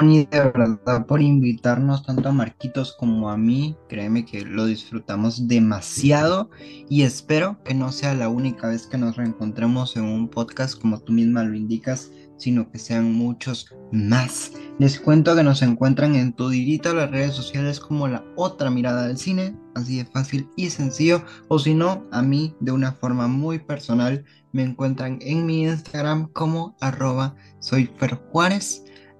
De verdad por invitarnos tanto a Marquitos como a mí. Créeme que lo disfrutamos demasiado y espero que no sea la única vez que nos reencontremos en un podcast como tú misma lo indicas, sino que sean muchos más. Les cuento que nos encuentran en toditito las redes sociales como la otra mirada del cine, así de fácil y sencillo, o si no, a mí de una forma muy personal me encuentran en mi Instagram como arroba soy.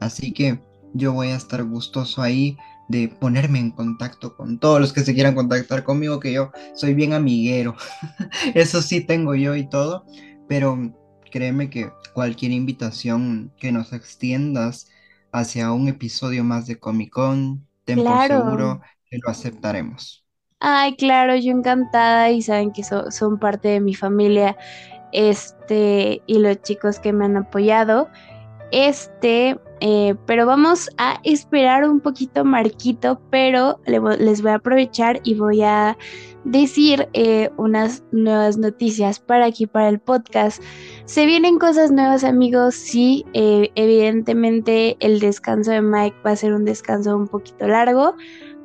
Así que yo voy a estar gustoso ahí de ponerme en contacto con todos los que se quieran contactar conmigo, que yo soy bien amiguero. Eso sí tengo yo y todo, pero créeme que cualquier invitación que nos extiendas hacia un episodio más de Comic Con, ten por seguro que lo aceptaremos. Ay, claro, yo encantada y saben que son parte de mi familia, este, y los chicos que me han apoyado. Este, eh, pero vamos a esperar un poquito, Marquito, pero les voy a aprovechar y voy a decir eh, unas nuevas noticias para aquí, para el podcast. Se vienen cosas nuevas, amigos. Sí, eh, evidentemente el descanso de Mike va a ser un descanso un poquito largo,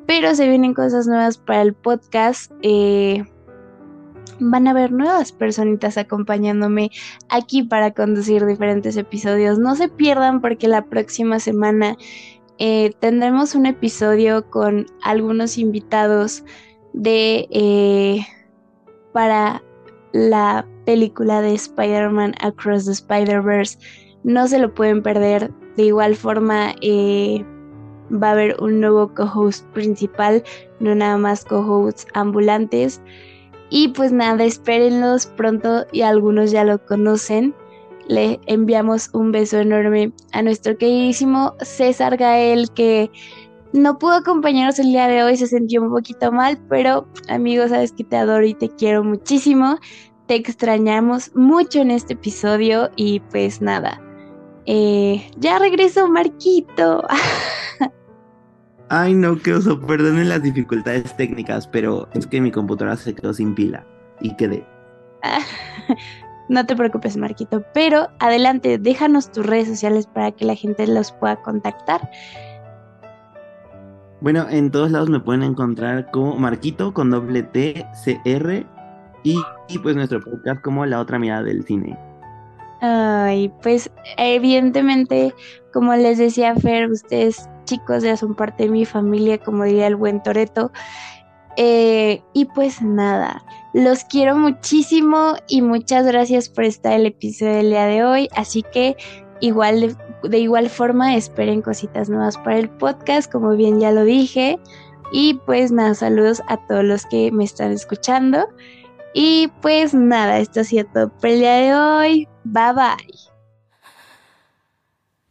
pero se vienen cosas nuevas para el podcast van a haber nuevas personitas acompañándome aquí para conducir diferentes episodios. No se pierdan porque la próxima semana eh, tendremos un episodio con algunos invitados de eh, para la película de Spider-Man Across the Spider-Verse. No se lo pueden perder. De igual forma, eh, va a haber un nuevo co-host principal, no nada más co-hosts ambulantes. Y pues nada, espérenlos pronto y algunos ya lo conocen. Le enviamos un beso enorme a nuestro queridísimo César Gael que no pudo acompañarnos el día de hoy, se sintió un poquito mal, pero amigo, sabes que te adoro y te quiero muchísimo. Te extrañamos mucho en este episodio y pues nada. Eh, ya regresó Marquito. Ay, no, qué oso. Perdonen las dificultades técnicas, pero es que mi computadora se quedó sin pila y quedé. no te preocupes, Marquito. Pero adelante, déjanos tus redes sociales para que la gente los pueda contactar. Bueno, en todos lados me pueden encontrar como Marquito con doble T, C, R y, y pues nuestro podcast como La Otra Mirada del Cine. Ay, pues evidentemente, como les decía Fer, ustedes chicos ya son parte de mi familia, como diría el buen Toreto. Eh, y pues nada, los quiero muchísimo y muchas gracias por estar el episodio del día de hoy. Así que igual de, igual forma esperen cositas nuevas para el podcast, como bien ya lo dije. Y pues nada, saludos a todos los que me están escuchando. Y pues nada, esto ha sido todo por el día de hoy. Bye bye.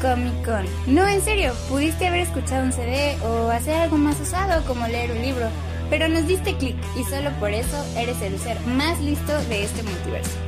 Comic Con. No, en serio, pudiste haber escuchado un CD o hacer algo más usado como leer un libro, pero nos diste clic y solo por eso eres el ser más listo de este multiverso.